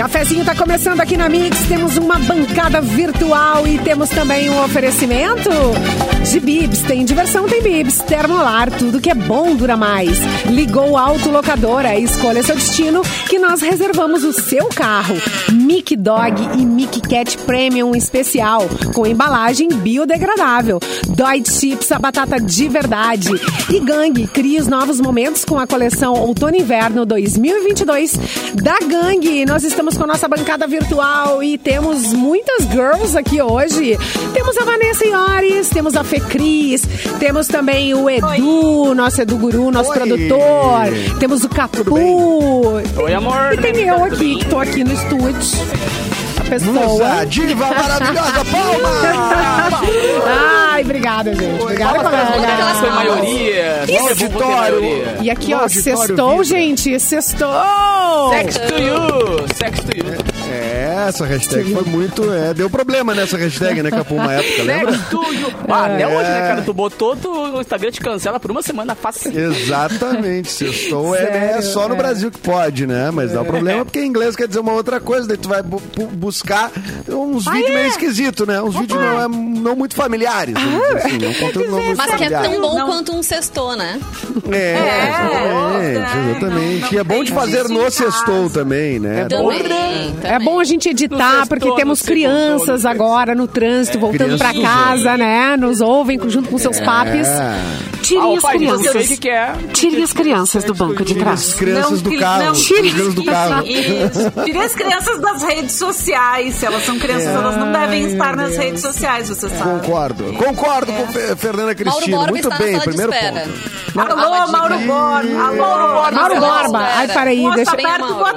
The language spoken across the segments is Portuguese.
Cafezinho tá começando aqui na Mix. Temos uma bancada virtual e temos também um oferecimento de Bibs. Tem diversão, tem Bibs. Termolar, tudo que é bom dura mais. Ligou Autolocadora, escolha seu destino que nós reservamos o seu carro. Mic Dog e Mic Cat Premium especial com embalagem biodegradável. Dói Chips, a batata de verdade. E Gang, crie os novos momentos com a coleção Outono e Inverno 2022 da Gang. Nós estamos com a nossa bancada virtual e temos muitas girls aqui hoje. Temos a Vanessa Iores, temos a Fê Cris, temos também o Edu, Oi. nosso Edu Guru, nosso Oi. produtor. Temos o Capu. Oi, amor. E tem eu aqui, que tô aqui no estúdio pessoa. Musa, diva maravilhosa, palma! Ai, obrigada, gente. Obrigada, colega. Foi maioria. E auditório. E aqui, ó, sextou, gente. Sextou. Sex to you. Sex to you. É, essa hashtag foi muito. É, deu problema nessa hashtag, né, Capu, uma época, lembra? Ah, até hoje, né, cara? Tu botou, tu, o Instagram te cancela por uma semana fácil. Exatamente. Sextou é, é, só no é. Brasil que pode, né? Mas dá um problema porque em inglês quer dizer uma outra coisa, daí tu vai bu buscar uns ah, vídeos é? meio esquisitos, né? Uns vídeos não, é, não muito familiares. Ah, assim, conteúdo não muito Mas que é tão bom não. quanto um sextou, né? É, é exatamente. exatamente. Não, e é bom de fazer no sextou também, né? Também, também. É bom a gente editar, porque temos crianças agora no trânsito, é, voltando para casa, né? Nos ouvem junto com seus é. papis. Tirem ah, as crianças. Que que é. Tirem as crianças do banco de trás. As crianças do carro. Tirem as do carro. Tirem as crianças das redes sociais. Se elas são crianças, é. elas não devem estar nas redes sociais, você sabe. Concordo. Concordo com. Fernanda Cristina. Muito bem, primeiro ponto. Alô, Mauro Borba. Mauro Borba. Mauro Borba. Ai, peraí, deixa,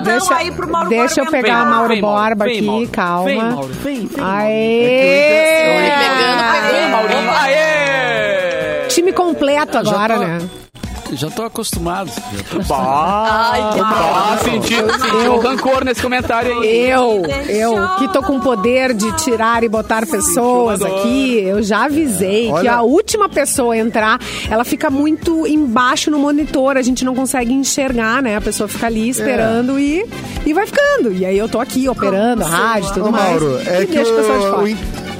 deixa, aí pro Mauro deixa eu pegar o Mauro Borba aqui, calma. Vem, Mauro. Vem, vem. Aê! Aê! Time completo agora, né? Já tô acostumado. Já tô acostumado. Ai, que ah, senti, senti um rancor nesse comentário aí. Eu, eu, que tô com o poder de tirar e botar pessoas aqui, eu já avisei Olha. que a última pessoa a entrar, ela fica muito embaixo no monitor, a gente não consegue enxergar, né? A pessoa fica ali esperando é. e, e vai ficando. E aí eu tô aqui operando a rádio e tudo Ô, mais. Mauro, é e que deixa o, pessoal de fora o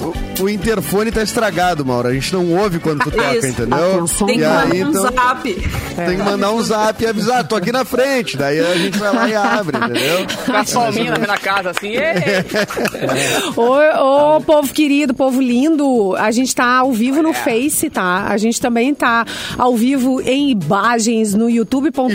interfone tá estragado, Mauro. A gente não ouve quando tu toca, Isso. entendeu? Tem que mandar um então, zap. Tem que mandar um zap e avisar, tô aqui na frente. Daí a gente vai lá e abre, entendeu? Com a palminha na casa, assim. ô, ô, povo querido, povo lindo, a gente tá ao vivo no é. Face, tá? A gente também tá ao vivo em imagens no youtube.com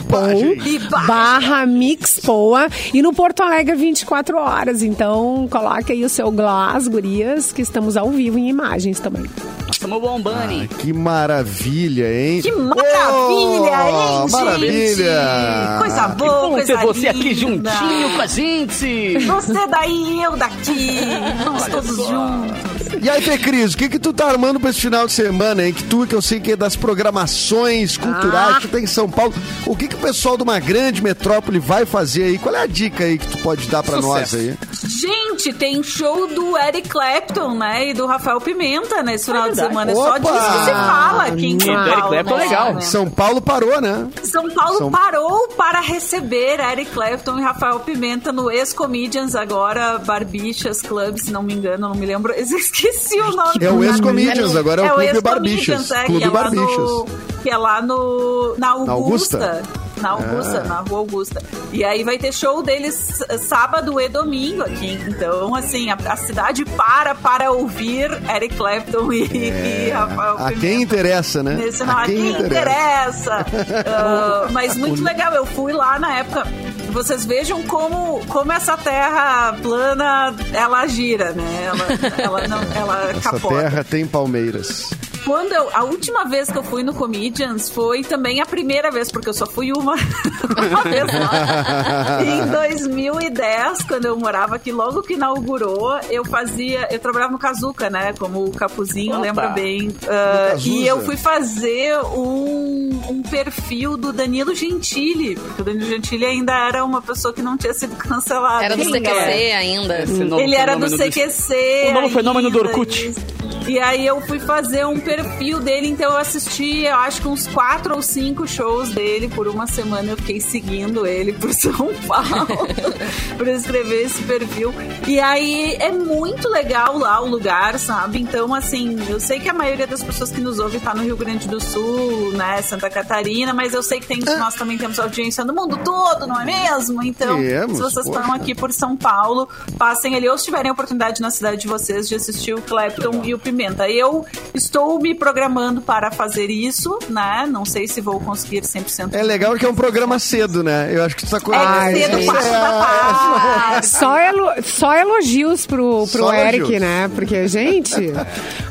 barra mixpoa e no Porto Alegre 24 horas. Então, coloque aí o seu glass, gurias, que estamos ao vivo em imagens também. Estamos bombando. Ah, que maravilha, hein? Que maravilha, oh, hein, Maravilha! Coisa boa, que bom coisa ter você linda. aqui juntinho com a gente. Você daí, eu daqui. Vamos todos juntos. E aí, Fê Cris, o que que tu tá armando pra esse final de semana, hein? Que tu, que eu sei que é das programações culturais, ah. que tem em São Paulo. O que que o pessoal de uma grande metrópole vai fazer aí? Qual é a dica aí que tu pode dar pra Sucesso. nós aí? Gente, tem show do Eric Clapton, né? E do Rafael Pimenta nesse final é de semana. Opa. Só disso que se fala aqui em São Paulo. Eric Clapton é legal. Né? São Paulo parou, né? São Paulo São... parou para receber Eric Clapton e Rafael Pimenta no Ex-Comedians, agora Barbichas Club, se não me engano, não me lembro. Esqueci o nome. É o Ex-Comedians, agora é o, é o Clube Barbichas. É, Clube que é Barbichas. No, que é lá no, na Augusta. Na Augusta? na Augusta, é. na Rua Augusta. E aí vai ter show deles sábado e domingo aqui. Então, assim, a, a cidade para para ouvir Eric Clapton e, é. e Rafael A quem interessa, né? Nesse, não, a, quem, quem interessa. interessa. uh, mas muito legal, eu fui lá na época vocês vejam como, como essa terra plana ela gira, né? Ela, ela não, ela essa capota. terra tem palmeiras quando eu, a última vez que eu fui no Comedians foi também a primeira vez, porque eu só fui uma, uma vez lá. em 2010, quando eu morava aqui, logo que inaugurou, eu fazia, eu trabalhava no Kazuca, né? Como o Capuzinho Opa. lembra bem. Uh, e eu fui fazer um, um perfil do Danilo Gentili, porque o Danilo Gentili ainda era uma pessoa que não tinha sido cancelada. Era do CQC ainda. Ele era do CQC. O novo fenômeno do Orkut. E aí eu fui fazer um perfil dele, então eu assisti, eu acho que uns quatro ou cinco shows dele por uma semana. Eu fiquei seguindo ele por São Paulo pra escrever esse perfil. E aí é muito legal lá o lugar, sabe? Então, assim, eu sei que a maioria das pessoas que nos ouvem tá no Rio Grande do Sul, né, Santa Catarina, mas eu sei que tem, nós também temos audiência no mundo todo, não é mesmo? Então, Temos, se vocês poxa. estão aqui por São Paulo, passem ali, ou se tiverem a oportunidade na cidade de vocês de assistir o Clapton e o Pimenta. Eu estou me programando para fazer isso, né? Não sei se vou conseguir 100%. É legal que é um programa cedo, né? Eu acho que tu tá com... É cedo, tarde. Só, elo- só elogios pro, pro Só Eric, elogios. né? Porque, gente,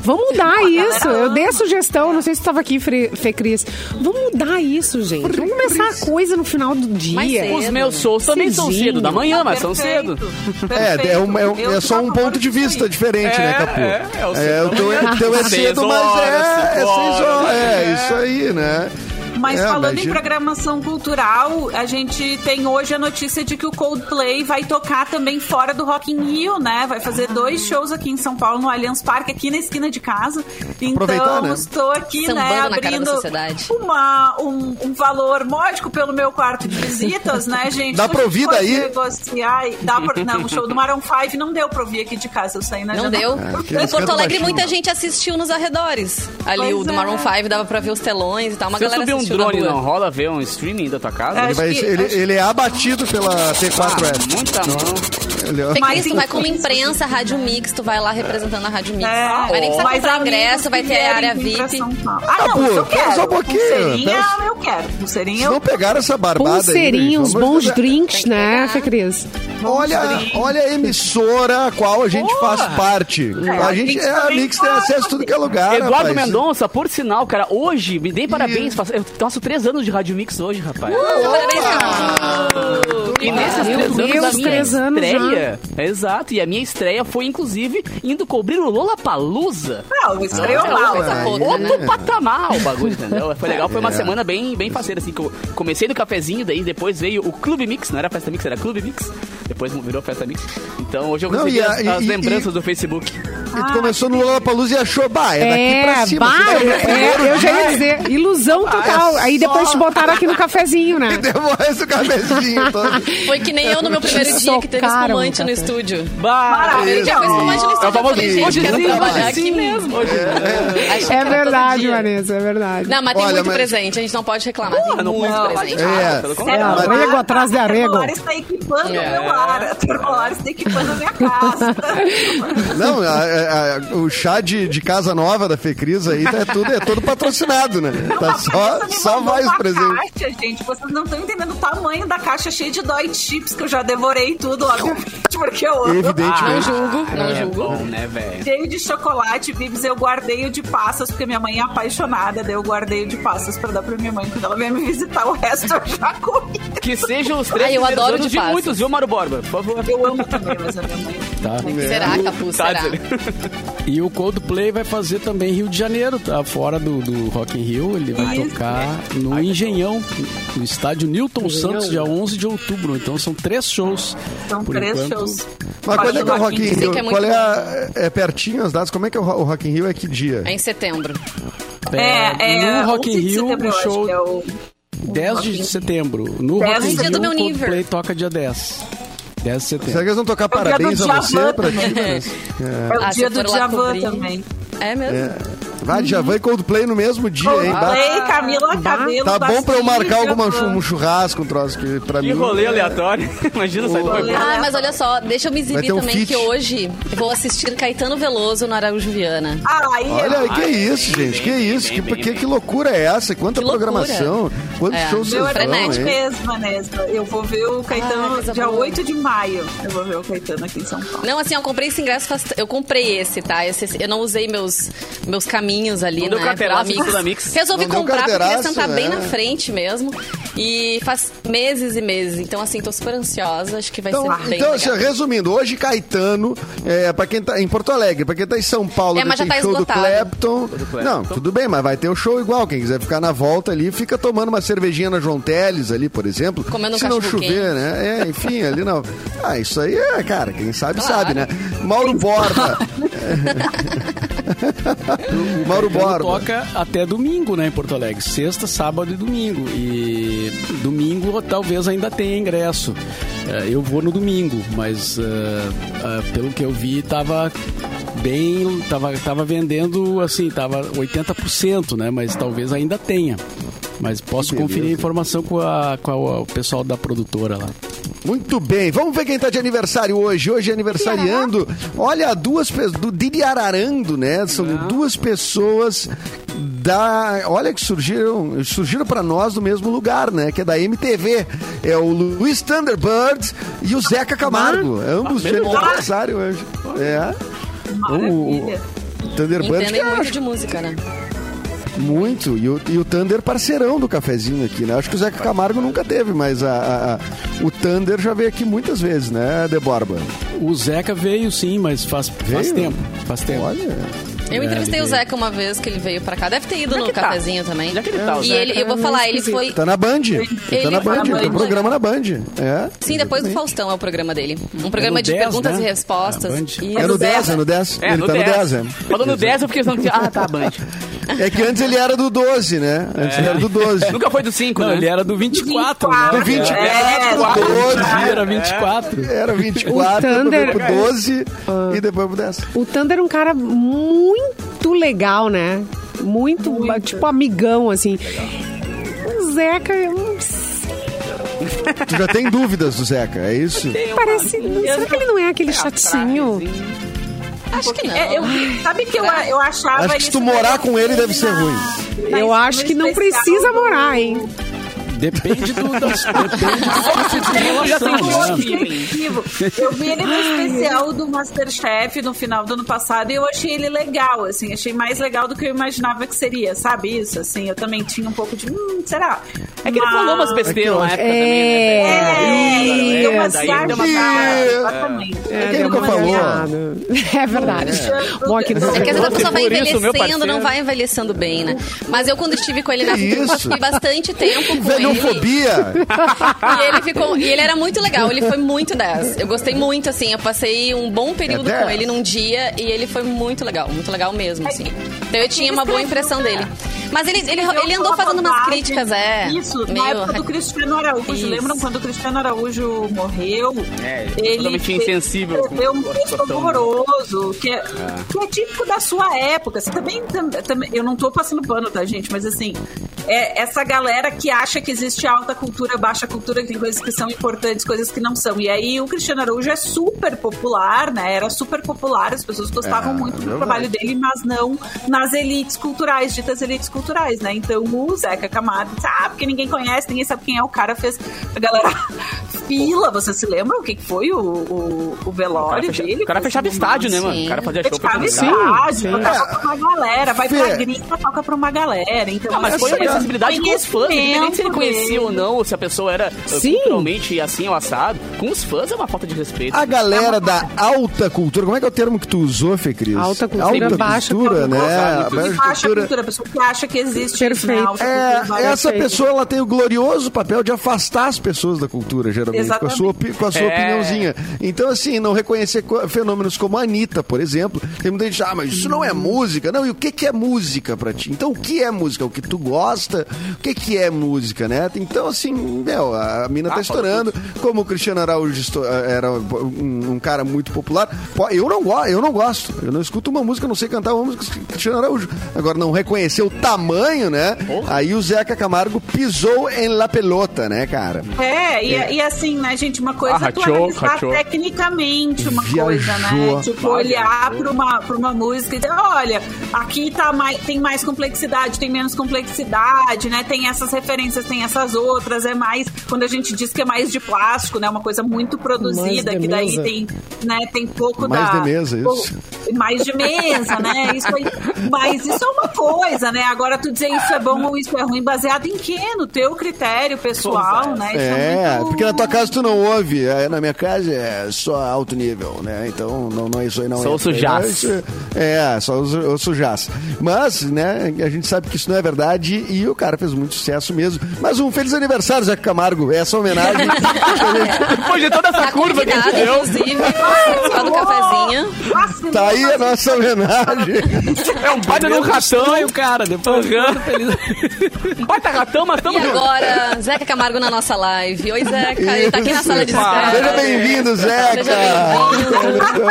vamos mudar isso. Eu dei a sugestão, não sei se estava aqui, Fê Cris. Vamos mudar isso, gente. Vamos começar a coisa no final do dia. cedo. Os meus shows também são Cedinho. cedo, da manhã, mas são Perfeito, cedo. É, é, perfeito. um- é um- Eu é só um ponto de vista diferente, né, É, Capu? é, é o É, cedo o teu, da o teu é cedo, mas é, é seis horas. É, isso aí, né? Mas É, falando imagina. em programação cultural, a gente tem hoje a notícia de que o Coldplay vai tocar também fora do Rock in Rio, né? Vai fazer dois shows aqui em São Paulo, no Allianz Parque, aqui na esquina de casa. Então, né? estou aqui, Sambando né, na cara da abrindo uma, um, um valor módico pelo meu quarto de visitas, né, gente? Dá pra ouvir daí? negociar e Dá pra... Não, o show do Maroon 5 não deu pra ouvir aqui de casa, eu saí na Não janela. deu. É, que em Porto Alegre, baixinho. muita gente assistiu nos arredores. Ali, Pois o do é. Maroon 5 dava pra ver os telões e tal. Uma Se eu galera subir um drone, não rola ver um streaming da tua casa? É, Ele, vai- que- ele- acho- ele é abatido pela T4S. Ah, muita mão. É- Fê Mas Cris, tu vai como imprensa, Rádio Mix, tu vai lá representando a Rádio Mix. É, vai nem precisar mas comprar ingresso, vai ter a área VIP. Paulo. Ah, não, isso eu quero. só um pouquinho, Pulseirinha, eu quero. Pulseirinha, Se eu não pegaram essa barbada aí, Pulseirinha, uns bons fazer- drinks, né. Fê Cris? Olha, olha a emissora a qual a gente faz parte. a a gente Mix é a Mix tem acesso a tudo que é lugar, Eduardo rapaz. Mendonça, por sinal, cara, hoje, me dei parabéns. faço- Eu faço três anos de Rádio Mix hoje, rapaz. Parabéns, E nesses três anos, a minha três anos estreia. Exato, e a minha estreia foi, inclusive, indo cobrir o Lola Palusa. Não, estreou Ah, mal. coisa né? pouca. Outro patamar o bagulho, entendeu? Foi legal, foi uma É. semana bem, bem faceira, assim, que eu comecei no cafezinho, daí depois veio o Clube Mix, não era Festa Mix, era Clube Mix. Depois virou Festa Mix. Então hoje eu Não, recebi e a- as, as e- lembranças e- do Facebook. E tu começou no Lollapalooza e achou, bah, é daqui pra É, cima. bah, é, primeiro eu já ia dia dizer, ilusão total. é Aí depois só- te botaram aqui no cafezinho, né? E demora o cabezinho todo. Foi que nem eu no meu primeiro dia que teve Socaram espumante no estúdio. Primeiro dia foi espumante no É o estúdio. Eu falei, gente, hoje quero sim, trabalhar hoje aqui mesmo. Achei É todo verdade. Vanessa, é verdade. Não, mas tem Olha, muito mas- presente, a gente não pode reclamar. Tem não muito pode presente. É. Pelo É, arrego atrás de arrego. A Termolares está equipando É. o meu lar. A Termolares está equipando a minha casa. Não, a- a- a- o chá de, de casa nova da Fecris aí tá, é, tudo, é todo patrocinado, né? Tá só, só mais uma presente. Caixa, gente, vocês não estão entendendo o tamanho da caixa cheia de dói chips que eu já devorei tudo, obviamente, porque eu amo. Não Evidentemente. julgo, não É julgo. bom, né, velho? Cheio de chocolate, bibs, eu guardei o de passas, porque minha mãe é apaixonada, daí eu guardei o de passas pra dar pra minha mãe quando ela vier me visitar. O resto eu já comi. Que sejam os três Ai, eu adoro anos de de, muitos, viu, Mário Borba? Por favor. Eu amo também, mas a minha mãe. Tá. Será, Capu, Tá, será? E o Coldplay vai fazer também Rio de Janeiro, tá? Fora do, do Rock in Rio, ele vai Isso. tocar no Engenhão, no estádio Newton Santos, dia 11 de outubro. Então são três shows. São Por três enquanto, shows. Mas quando é que é o Rock in Rio? que é muito Qual é a... É pertinho as datas? Como é que é o Ro- o Rock in Rio? É que dia? É em setembro. É, é. no Rock in 11 de Rio, setembro, o show é o- 10 de setembro. No 10 Rock in Rio, o. Coldplay toca dia 10. 10 de Será setembro. que eles vão tocar É parabéns a você Djavan pra ti? também. Vanessa? É o Ah, dia do for lá Djavan cobrir. também. É mesmo? É. Vai, Djavan e Coldplay no mesmo dia, hein? Bah. Coldplay, Camila Cabelo. Tá bom pra eu marcar Djavan. um churrasco, um troço que pra Que mim... rolê aleatório. Imagina sair do Rolê. Ah, mas olha só, deixa eu me exibir um também que hoje eu vou assistir Caetano Veloso no Araújo Viana. Ai, Olha, eu- que isso, gente? Que isso? Que, que, que loucura é essa? Quanta Que loucura. programação? Quantos É. shows Meu vocês é vão, hein? mesmo, Vanessa. Eu vou ver o Ah, Caetano coisa dia boa. 8 de maio. Eu vou ver o Caetano aqui em São Paulo. Não, assim, eu comprei esse ingresso faz... Eu comprei esse, tá? Esse, eu não usei meus, meus caminhos ali, Não deu né? carteiraço pela Mix. Resolvi Não deu comprar porque queria sentar bem é. na frente mesmo. E faz meses e meses. Então, assim, tô super ansiosa. Acho que vai Então, ser bem então legal. assim, resumindo, hoje Caetano, é, pra quem tá em Porto Alegre, pra quem tá em São Paulo, É, mas tem já tá show esgotado. do Clapton. Não, tudo bem, mas vai ter o show igual. Quem quiser ficar na volta ali, fica tomando uma cervejinha na João Teles ali, por exemplo. Comendo um Se não chover, né? É, enfim, ali não. Ah, isso aí é, cara, quem sabe, sabe, né? Mauro Borba. Mauro Caetano Borba. toca até domingo, né, em Porto Alegre. Sexta, sábado e domingo. E domingo talvez ainda tenha ingresso. É, Eu vou no domingo, mas é, é, pelo que eu vi, tava bem. Tava, tava vendendo assim, tava 80%, né? Mas talvez ainda tenha. Mas posso conferir a informação com, a, com a- o pessoal da produtora lá. Muito bem, vamos ver quem tá de aniversário hoje. Hoje é aniversariando. Olha, duas pessoas. Do Didi Ararando, né? São duas pessoas da. Olha que surgiram. Surgiram pra nós do mesmo lugar, né? Que é da MTV. É o Luiz Thunderbird e o Zeca Camargo. Ambos de aniversário hoje. É. Maravilha. O Thunderbird. Entendem que muito acho- de música, né? Muito. E o, e o Thunder parceirão do cafezinho aqui, né? Acho que o Zeca Camargo nunca teve, mas a, a- a- o Thunder já veio aqui muitas vezes, né, Deborba? O Zeca veio sim, mas faz, faz Veio? tempo. Faz tempo. Olha. Eu É, entrevistei o Zeca uma vez que ele veio pra cá. Deve ter ido é no que tá? cafezinho também. Onde é que ele tá, o E Zeca? ele, eu vou falar, ele foi. Tá na Band. Ele, tá na Band, tem um programa na Band. É. Sim, depois do Faustão é o programa dele. Um programa no de 10, perguntas né? e respostas. É. Isso. É no 10, é no 10. É, ele no tá 10. no 10, é. Falou no 10, eu fiquei pensando que. Ah, tá, Band. É que antes ele era do 12, né? Antes ele era do 12. Nunca foi do 5, Não, né? ele era do 24, né? Do 24, É, do 12. Era 24. Era 24, O Thunder- depois pro 12 e depois pro 10. O Thunder é um cara muito legal, né? Muito, Muito. tipo, amigão, assim. O Zeca, eu não sei, Tu já tem dúvidas do Zeca, é isso? parece... não- será que ele não é aquele chatinho? Acho que não. É, eu, sabe que eu, eu achava Acho que se tu morar com ele deve ser ruim. Eu acho que não precisa morar, hein? Depende do, das, depende do de relação, né? Objetivo. Eu vi ele no especial do Masterchef no final do ano passado e eu achei ele legal, assim, achei mais legal do que eu imaginava que seria, sabe isso? Assim, eu também tinha um pouco de, hum, será? É que ele falou umas besteiras na época É, também, né? É, deu uma Daí deu uma exagerada, É. exatamente. É, quem deu nunca falou? É verdade. É que às vezes a pessoa vai envelhecendo, não vai envelhecendo bem, né? Mas eu, quando estive com ele na vida, eu fiquei bastante tempo com ele. Velhofobia. E ele ficou. E ele era muito legal, ele foi muito 10. Eu gostei muito, assim. Eu passei um bom período É com 10. ele num dia e ele foi muito legal, muito legal mesmo, assim. Então eu tinha uma boa impressão dele. Mas ele, ele, ele andou fazendo umas críticas, é. Isso, na meio. época do Cristiano Araújo. Isso. Lembram quando o Cristiano Araújo morreu? É, ele totalmente fez- insensível com escreveu um a texto situação. horroroso, que é, que é típico da sua época. Assim, também, tam- também, eu não tô passando pano, tá, gente? Mas assim, é essa galera que acha que existe alta cultura, baixa cultura, que tem coisas que são importantes, coisas que não são. E aí o Cristiano Araújo é super popular, né? Era super popular, as pessoas gostavam É, muito do trabalho dele, mas não nas elites culturais, ditas elites culturais, né? Então o Zeca Camargo, ah, porque ninguém conhece, ninguém sabe quem é o cara, fez a galera fila, você se lembra o que foi o, o, o O velório fecha- dele? o cara fechava estádio, né, Sim. mano? O cara fazia show pra Fechava lugar. estádio, tocava pra uma galera, vai Fê. pra gringa, toca pra uma galera. Então, Ah, mas foi uma acessibilidade com os fãs, independente se ele conhecia ou não, ou se a pessoa era uh, Sim. culturalmente assim ou assado. Com os fãs é uma falta de respeito. A galera da alta cultura, como é que é o termo que tu usou, Fê Cris? Alta cultura, baixa cultura, cultura. né? Baixa Baixa cultura. cultura, a pessoa que acha que existe Perfeito. né? Alta É, baixa essa Perfeito. pessoa ela tem o glorioso papel de afastar as pessoas da cultura, geralmente, com a sua, com a sua É. opiniãozinha. Então, assim, não reconhecer co- fenômenos como a Anitta, por exemplo. Tem muita gente, ah, mas isso não é música. Não, e o que, que é música pra ti? Então, o que é música? O que tu gosta? O que, que é música, né? Então, assim, meu, a mina tá Ah, fala estourando. Como o Cristiano Araújo esto- era um, cara muito popular. Eu não, go eu não gosto. Eu não escuto uma música, não sei cantar uma música do Cristiano Araújo. Agora, não reconhecer o tamanho, né? Aí o Zeca Camargo pisou em la pelota, né, cara? É, e, e assim, né, gente, uma coisa Ah, é tu analisar tecnicamente uma Viajou. coisa, né? Tipo, olhar pra uma, pra uma música e dizer, olha, aqui tá mais, tem mais complexidade, tem menos complexidade, né? Tem essas referências, tem essas outras, é mais, quando a gente diz que é mais de plástico, né? Uma coisa muito produzida, Mais que daí mesa. tem, né, tem pouco Mais da... de mesa, isso. pouco- mais de mesa, né? Isso aí. Mas isso é uma coisa, né? Agora tu dizer isso é bom ou isso é ruim, baseado em quê? No teu critério pessoal, Pois né? é. Isso É, muito- porque na tua casa tu não ouve. É, na minha casa é só alto nível, né? Então não, não é isso aí, não. Só é. o sujaço. É, isso- É, só o, o sujaço. Mas, né, a gente sabe que isso não é verdade e o cara fez muito sucesso mesmo. Mas um feliz aniversário, Zé Camargo. Essa homenagem. Depois de toda essa Tá curva que a gente deu. inclusive, participar do cafezinho. Nossa, tá aí a nossa homenagem. É um baita um ratão. Aí o cara, depois feliz. Um baita ratão, mas E tamo junto. agora, Zeca Camargo na nossa live. Oi, Zeca. Ele tá aqui na sala de Ah, Seja espera. bem-vindo, Zeca. Seja bem-vindo.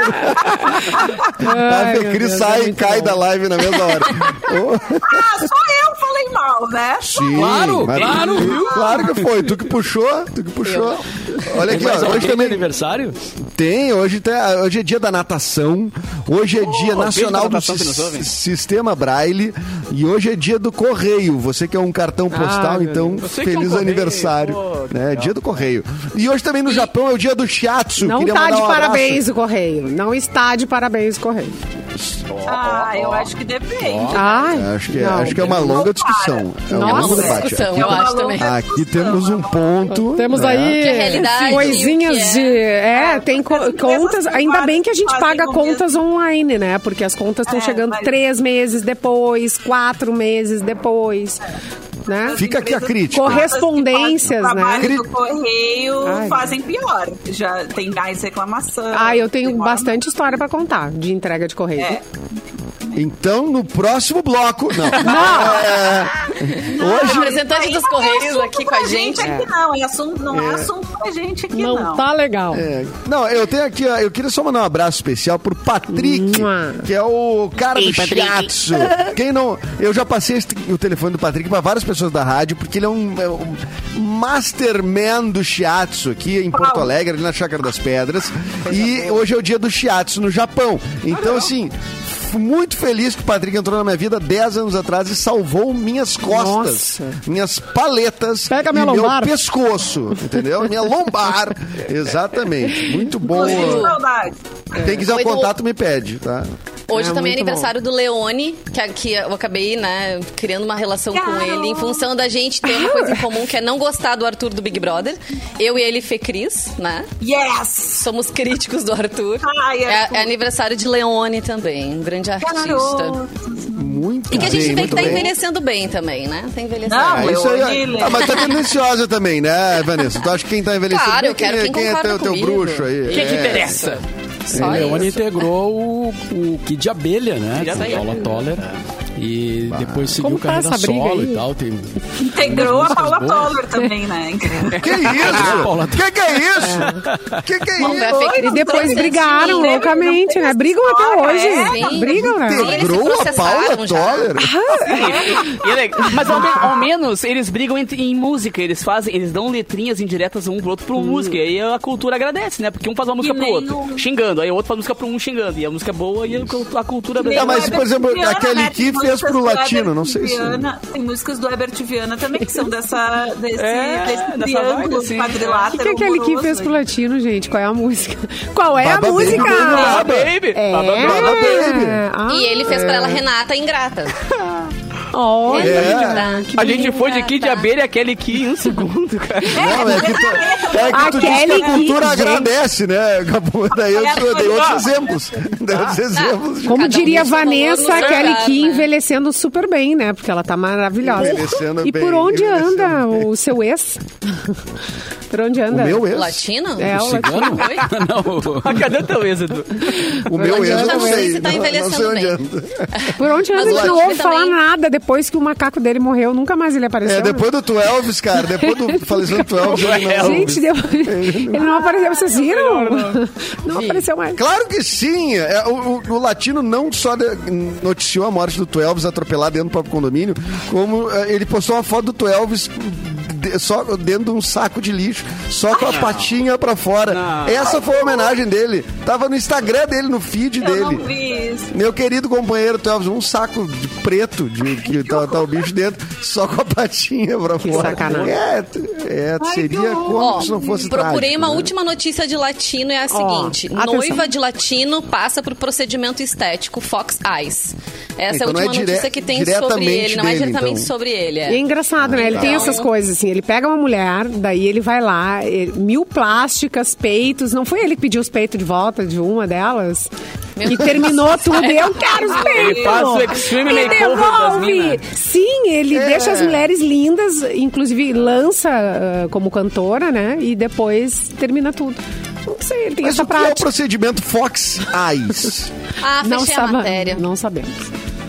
A Ai, Fê meu Cris Deus, sai é e cai bom. da live na mesma hora. Ah, só eu né? Sim, Claro, mas- claro. Claro que foi. Tu que puxou, tu que puxou. Olha aqui, Mas ó, hoje também aniversário? tem, hoje, tem, hoje é dia da natação, hoje é dia nacional do ouvem. Sistema Braille e hoje é dia do Correio. Você que é um cartão postal, meu então que é um feliz correio, aniversário. pô, né? Dia do Correio. E hoje também no Japão é o dia do shiatsu. Não Queria tá mandar de um abraço. parabéns o correio. Não está de parabéns o correio. Ah, eu acho que depende. Ai, Acho que, é- não. acho que é uma longa discussão. É um Nossa. longo debate. discussão, Aqui, eu acho também. aqui temos um ponto. Temos né? aí é coisinhas que de. é. É, tem co- contas. Ainda bem que a gente paga contas online, né? Porque as contas estão É, chegando mas- três meses depois, quatro meses depois. Né? Fica aqui a crítica. Correspondências, né? do correio Ai. fazem pior. Já tem mais reclamação. Ah, eu tenho bastante história pra contar de entrega de correio. É. Então, no próximo bloco. Não. Não. É, hoje. Representante dos Correios assunto aqui com pra a gente. aqui não, é assunto, não é. assunto pra gente aqui não. Não tá legal. É, não, eu tenho aqui, ó, eu queria só mandar um abraço especial pro Patrick, Mua. que é o cara do shiatsu. Quem não, eu já passei o telefone do Patrick para várias pessoas da rádio, porque ele é um, é um masterman do shiatsu aqui em Porto Alegre, ali na Chácara das Pedras. E hoje é o dia do shiatsu no Japão. Então, assim, f- muito feliz que o Patrick entrou na minha vida 10 anos atrás e salvou minhas costas, Nossa. minhas paletas Pega e minha meu lombar. pescoço, entendeu? Minha lombar. Exatamente. Muito bom. Quem quiser o contato, me pede, tá? Hoje É, também é aniversário do Leone, que, que eu acabei, né, criando uma relação com ele em função da gente ter uma coisa em comum, que é não gostar do Arthur do Big Brother. Eu e ele, Fê Cris, né? Yes! Somos críticos do Arthur. Ai, é, Arthur. é aniversário de Leone também, um grande artista. Garoto. Muito E que a gente bem, vê que tá bem. envelhecendo bem também, né? Tá envelhecendo. Não, Ah, isso aí, é- ah, mas tá tendenciosa também, né, Vanessa? Tu acha que quem tá envelhecendo Claro, bem, eu quero quem, quem é concorda teu, teu comigo. bruxo aí? O que, que É. interessa? Só o Leone isso. integrou o, o Kid de Abelha, né? Kid Com Abelha. Paula Toller. E depois seguiu Como tá carreira essa briga solo aí? e tal. Tem Integrou a Paula. Toller também, né? Que isso? Que que é isso? Que que é isso? Fê Cris E depois trouxe brigaram loucamente, né? Brigam até hoje. é? Sim. Brigam, né? Integrou a Paula. Toller? É. Mas ao, me- ao menos eles brigam entre- em música, eles fazem, eles dão letrinhas indiretas um pro outro por música. E aí a cultura agradece, né? Porque um faz uma música pro outro, xingando. Aí o outro faz música pro um xingando. E a música é boa e a, cultura Ah, mas, por exemplo, aquele né? que Músicas pro do latino, Herbert não sei se- Viana, Tem músicas do Herbert Viana também que são dessa, desse, É, desse dessa triângulo vibe, assim. O quadrilátero. que, que é aquele que fez pro latino, gente? Qual é a música? Qual é Baba a música? Baby Baba. baby! É. Baba Baby. Ah, E ele fez pra ela Renata Ingrata. Olha. É. A gente foi de Kid Tá. Abelha aquele Kid em um segundo, cara. Não, é que tu, é que tu diz que a cultura gente. agradece, né? Acabou, daí eu te- dei outros exemplos. Dei outros exemplos. de- Como Cada um diria o valor Vanessa, seu Kelly Key né? envelhecendo super bem, né? Porque ela tá maravilhosa. Envelhecendo e bem, por onde anda bem. o seu ex? por onde O anda? meu ex? Latino? É, o Cigano? Não. Ah, Cadê teu ex, Edu? O meu ex, eu Já não não sei sei. se tá não- não sei envelhecendo onde bem. anda. Por onde anda? A gente o não ouve falar nada. Depois que o macaco dele morreu, nunca mais ele apareceu. É, depois do Twelves, cara. Depois do falecendo Twelves, ele não... Gente, deu- ele não apareceu. Vocês viram? Não, apareceu mais. Claro que sim. É, o, o- o latino não só noticiou a morte do Twelves atropelado dentro do próprio condomínio, como eh, ele postou uma foto do Twelves de- só dentro de um saco de lixo, só com a patinha pra fora. Não. Essa foi a homenagem dele. Tava no Instagram dele, no feed Eu não dele. vi isso. Meu querido companheiro Twelves, um saco de preto de que tá, tá o bicho dentro, só com a patinha pra fora. sacanagem. É, é, seria como se não fosse procurei trágico, uma né? última notícia de latino, é a seguinte. atenção. Noiva de latino passa por procedimento estético Fox Eyes. Essa é Então a não é última dire- notícia que tem sobre ele, não é dele, diretamente então. sobre ele. E é É. engraçado, né? Ele tem Então- essas coisas, assim. Assim, ele pega uma mulher, daí ele vai lá, ele- mil plásticas, peitos, não foi ele que pediu os peitos de volta de uma delas? Meu e terminou tudo, eu quero os peitos! Ele faz o extreme Me devolve! Sim, ele É. deixa as mulheres lindas, inclusive lança ah, como cantora, né? E depois termina tudo. Não sei, ele tem Mas essa o que é o prática. procedimento Fox Eyes? Ah, não fechei a sabe- matéria. Não sabemos.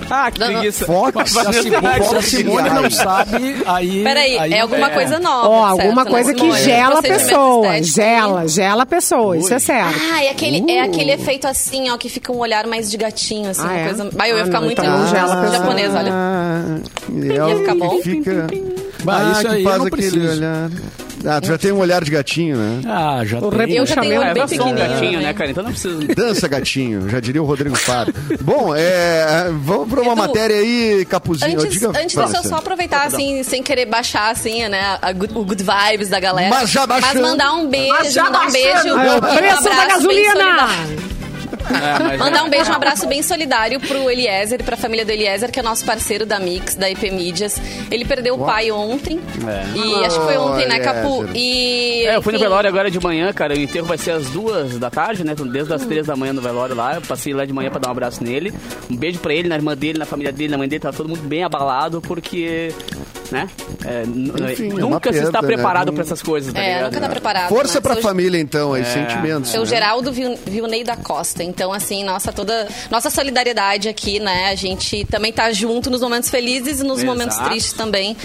Ah, que Não, preguiça. Fox, Se a Simone, se a Simone não sabe, aí... Peraí, aí é alguma é. coisa nova. Ó, certo, alguma coisa que gela a pessoa. Gela, gela a pessoa, isso é certo. Ah, é aquele, é aquele efeito assim, ó, que fica um olhar mais de gatinho, assim, Ah, uma é? coisa. Vai, eu ia Ah, ficar não, muito então gela a pessoa. japonesa, olha. Ah, é o ficar bom? Fica... Bah, ah, isso que aí faz eu não aquele preciso. Ah, tu já tem um olhar de gatinho, né? Ah, já O tem. Eu já tenho Chamei- olho bem pequenininho. gatinho, né, cara? Então não precisa... Dança gatinho, já diria o Rodrigo Faro. Bom, é, vamos para uma Edu, matéria aí, Capuzinho. Antes, Diga, antes deixa eu só aproveitar, assim, sem querer baixar, assim, né, a good- o good vibes da galera. Mas já baixando. mandar um beijo, Mas já mandar um beijo. é um preço da abraço bem gasolina! É, mas- Mandar um beijo, um abraço bem solidário pro Eliezer e pra família do Eliezer, que é nosso parceiro da Mix, da IP Mídias. Ele perdeu o pai ontem. É. E acho que foi ontem, né, Capu? E. É, eu fui no enfim, velório agora de manhã, cara. O enterro vai ser às duas da tarde, né? Desde as três da manhã no velório lá. Eu passei lá de manhã pra dar um abraço nele. Um beijo pra ele, na irmã dele, na família dele, na mãe dele. Tá todo mundo bem abalado, porque, né? é, Enfim, é nunca se está perda, né? preparado Não- pra essas coisas, tá É, ligado? nunca tá preparado. Força né? pra Seu- família, então, É. aí, sentimentos. Seu né? Geraldo Vil- Vilnei da Costa. Então, assim, nossa, toda. Nossa solidariedade aqui, né? A gente também tá junto nos momentos felizes e nos Exato. momentos tristes também.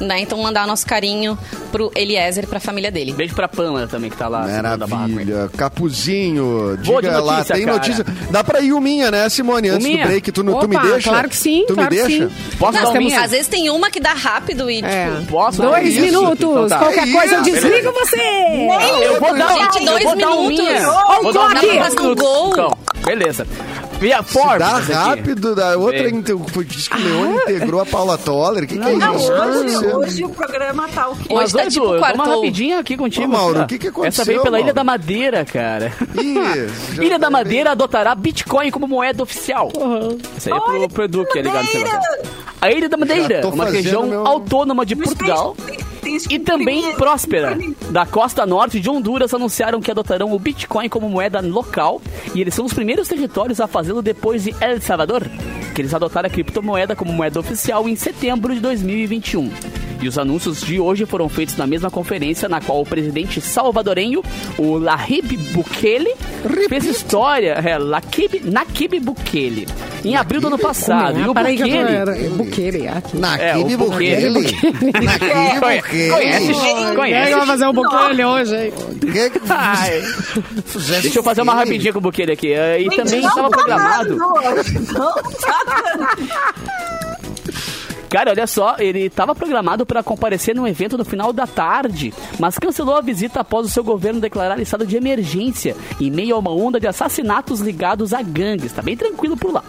Né? Então, mandar nosso carinho pro Eliezer e pra família dele. Beijo pra Pamela também, que tá lá. Maravilha. Capuzinho, diga lá, notícia, tem cara. notícia. Dá pra ir uminha, né, Simone? Antes Uminha? do break, tu, tu me Opa, deixa? claro que sim, Tu claro me deixa? sim. Posso Nós dar temos- Às vezes tem uma que dá rápido e, É. tipo. Posso? Dois minutos. Então tá. Qualquer É coisa eu desligo você. Eu vou dar, Gente, eu dois vou dar um minutos. minha. O dar um toque. minha. Dá pra fazer um gol. Então, beleza. Via Forbes. Dá rápido, da outra inte- diz que o Leone integrou a Paula Toller. O que, que é Não, isso? hoje, hoje o programa tá o quê? Hoje Mas, tá Edu, tipo dou uma rapidinha aqui contigo. Ô, Mauro, o que que Essa aconteceu, veio pela Ilha Mauro? da Madeira, cara. Já Ilha da Madeira adotará Bitcoin como moeda oficial. Isso aí é pro, pro Edu que é ligado. A Ilha da Madeira, uma região meu- autônoma de Mas Portugal. tem- E também próspera. Da costa norte de Honduras anunciaram que adotarão o Bitcoin como moeda local e eles são os primeiros territórios a fazê-lo depois de El Salvador, que eles adotaram a criptomoeda como moeda oficial em setembro de 2021. E os anúncios de hoje foram feitos na mesma conferência na qual o presidente salvadorenho, o Lahib Bukele, fez história. É, Lakib, Nakib Bukele. Em abril do ano passado. E o eu tô... Bukele... era- Buqueire, aqui. Naquele É, o Bukele. Naquele Conhe- Bukele. Conhece, Quem conhece. vai fazer um buquele hoje, hein? Que que Ai. fizesse Deixa eu fazer uma Bukele? rapidinha com o Buquele aqui. Eh, E também Não estava tá programado. hoje, Não tá dando. Cara, olha só, ele estava programado para comparecer num evento no final da tarde, mas cancelou a visita após o seu governo declarar estado de emergência em meio a uma onda de assassinatos ligados a gangues. Tá bem tranquilo por lá.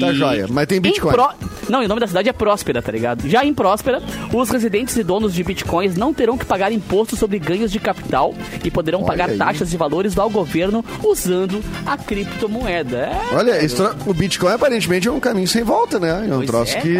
Tá joia, mas tem em Bitcoin. Pró- Não, e o nome da cidade é Próspera, tá ligado? Já em Próspera, os residentes e donos de bitcoins não terão que pagar imposto sobre ganhos de capital e poderão Olha pagar aí. taxas de valores ao governo usando a criptomoeda. É, Olha, o Bitcoin aparentemente é um caminho sem volta, né? É um Pois troço é, que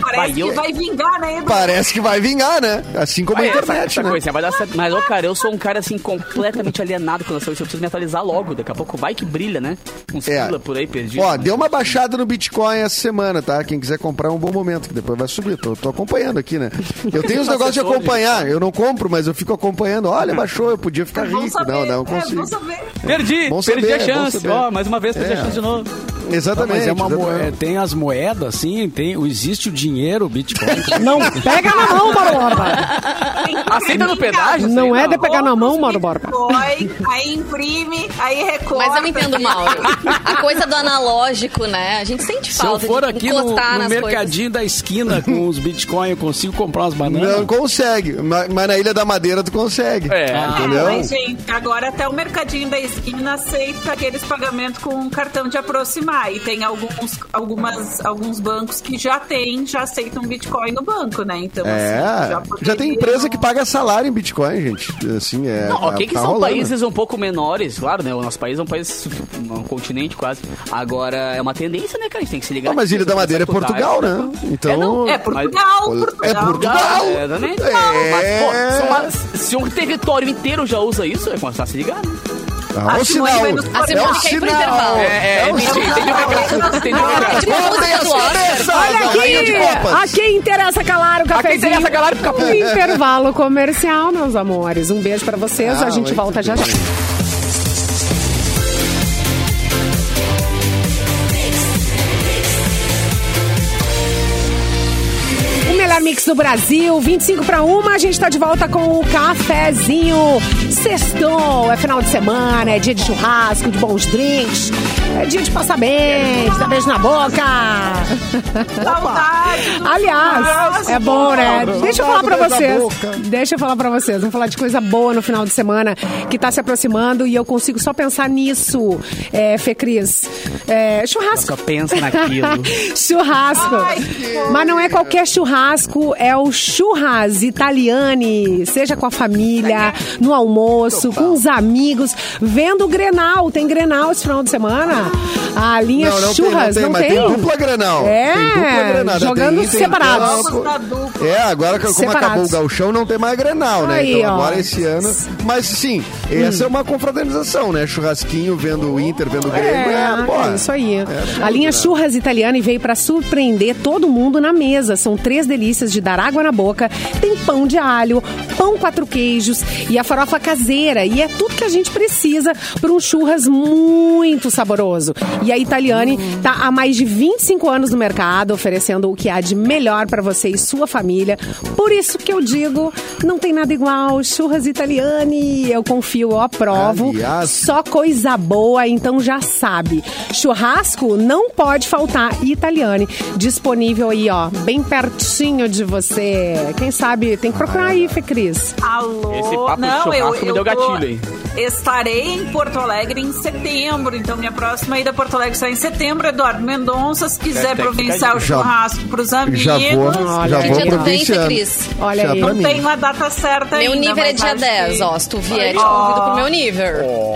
Parece Vai, que eu- vai vingar, né, Edu? parece que vai vingar, né? Assim como a Olha, essa, internet, essa né? coisa vai dar certo. Mas, ô, cara, eu sou um cara, assim, completamente alienado com relação a isso. Eu preciso me atualizar logo. Daqui a pouco vai que brilha, né? Uns É. por aí perdido. Ó, deu uma baixada no Bitcoin essa semana, tá? Quem quiser comprar é um bom momento, que depois vai subir. Tô, tô acompanhando aqui, né? Eu tenho os negócios de acompanhar. Eu não compro, mas eu fico acompanhando. Olha, baixou, eu podia ficar Bom rico. saber, Não, não é, consigo. bom saber. Perdi, Bom perdi saber, a bom chance. saber. Ó, mais uma vez, perdi É. a chance de novo. Exatamente. Mas é uma exatamente. moeda, tem as moedas, sim, tem, existe o dinheiro, o Bitcoin. Não pega na mão, Mauro Borba. Aceita no pedágio? Não sei, é de pegar na mão, Mauro Borba. Aí imprime, aí recorta. Mas eu entendo, Mauro. A coisa do analógico, né? A gente sente Se eu falta for de aqui no, no mercadinho da esquina com os Bitcoin, eu consigo comprar umas bananas? Não consegue. Mas, mas na Ilha da Madeira tu consegue. É. Ah, Entendeu? Mas, gente, agora até o mercadinho da esquina aceita aqueles pagamentos com cartão de aproximar. E tem alguns, algumas, alguns bancos que já tem, já aceitam Bitcoin no banco, né? Então, É, assim, já, poderia tem empresa não- que paga salário em Bitcoin, gente. Assim, é. Não, ok que tá são rolando. países um pouco menores, claro, né? O nosso país é um país, um continente quase. Agora, é uma tendência, né, cara? A gente tem que se ligar. Não, mas Ilha da Madeira é Portugal, né? Então. É, não, É Portugal, Mas- Portugal. É Portugal. É, exatamente. É. Mas, pô, se, um território inteiro já usa isso, é começar a se ligar, né? Ah, A o sinal. É A Simone o quer ir pro intervalo. É, é, É a. Olha aqui, a quem interessa calar o cafezinho. interessa calar o café. O intervalo comercial, meus amores. Um beijo pra vocês, Ah, a gente volta já já. Mix do Brasil, 25 para uma, a gente tá de volta com o cafezinho. Sextou, é final de semana, é dia de churrasco, de bons drinks, é dia de passar bem, de dar beijo na boca. Saudade. Aliás, é bom, né? Deixa eu falar na vocês. Deixa eu falar pra vocês. Vamos falar de coisa boa no final de semana que tá se aproximando e eu consigo só pensar nisso, é, Fê Cris. É, churrasco. Só pensa naquilo. churrasco. Mas não é qualquer churrasco, é o churras italiani. Seja com a família, no almoço, com os amigos, vendo o Grenal. Tem Grenal esse final de semana? A linha Não, não churras tem, não tem, não mas tem dupla Grenal. É, tem dupla Grenal. jogando tem, tem separados. dupla. É, agora que- como Separados. acabou o gauchão, não tem mais Grenal, né? Aí, então ó. agora esse ano... Mas sim, essa é uma confraternização, né? Churrasquinho, vendo o Inter, vendo o Grêmio. É, pô, é isso aí. tudo, a linha? Churras Italiana veio para surpreender todo mundo na mesa. São três delícias de dar água na boca. Tem pão de alho, pão quatro queijos e a farofa caseira. E é tudo que a gente precisa para um churras muito saboroso. E a Italiane tá há mais de 25 anos no mercado, oferecendo o que há de melhor para você e sua família. Por isso que eu digo, não tem nada igual. Churras Italiane, eu confio, eu aprovo. Aliás- Só coisa boa, então já sabe. Churrasco não pode faltar. Italiane, disponível aí, ó, bem pertinho de você. Quem sabe, tem que procurar aí, Fê Cris. Alô? Esse papo de não, eu, churrasco me eu deu gatilho, hein? Estarei em Porto Alegre em setembro, então minha próxima ida a Porto Alegre será em setembro. Eduardo Mendonça, se quiser provinciar o churrasco pros amigos. Já vou, Olha já vou Que dia tu vem, Fê provinciando. Cris? Olha aí. Não mim. tenho a data certa Meu ainda. nível é dia acho 10, que- ó. Se tu vier, te convido pro meu nível.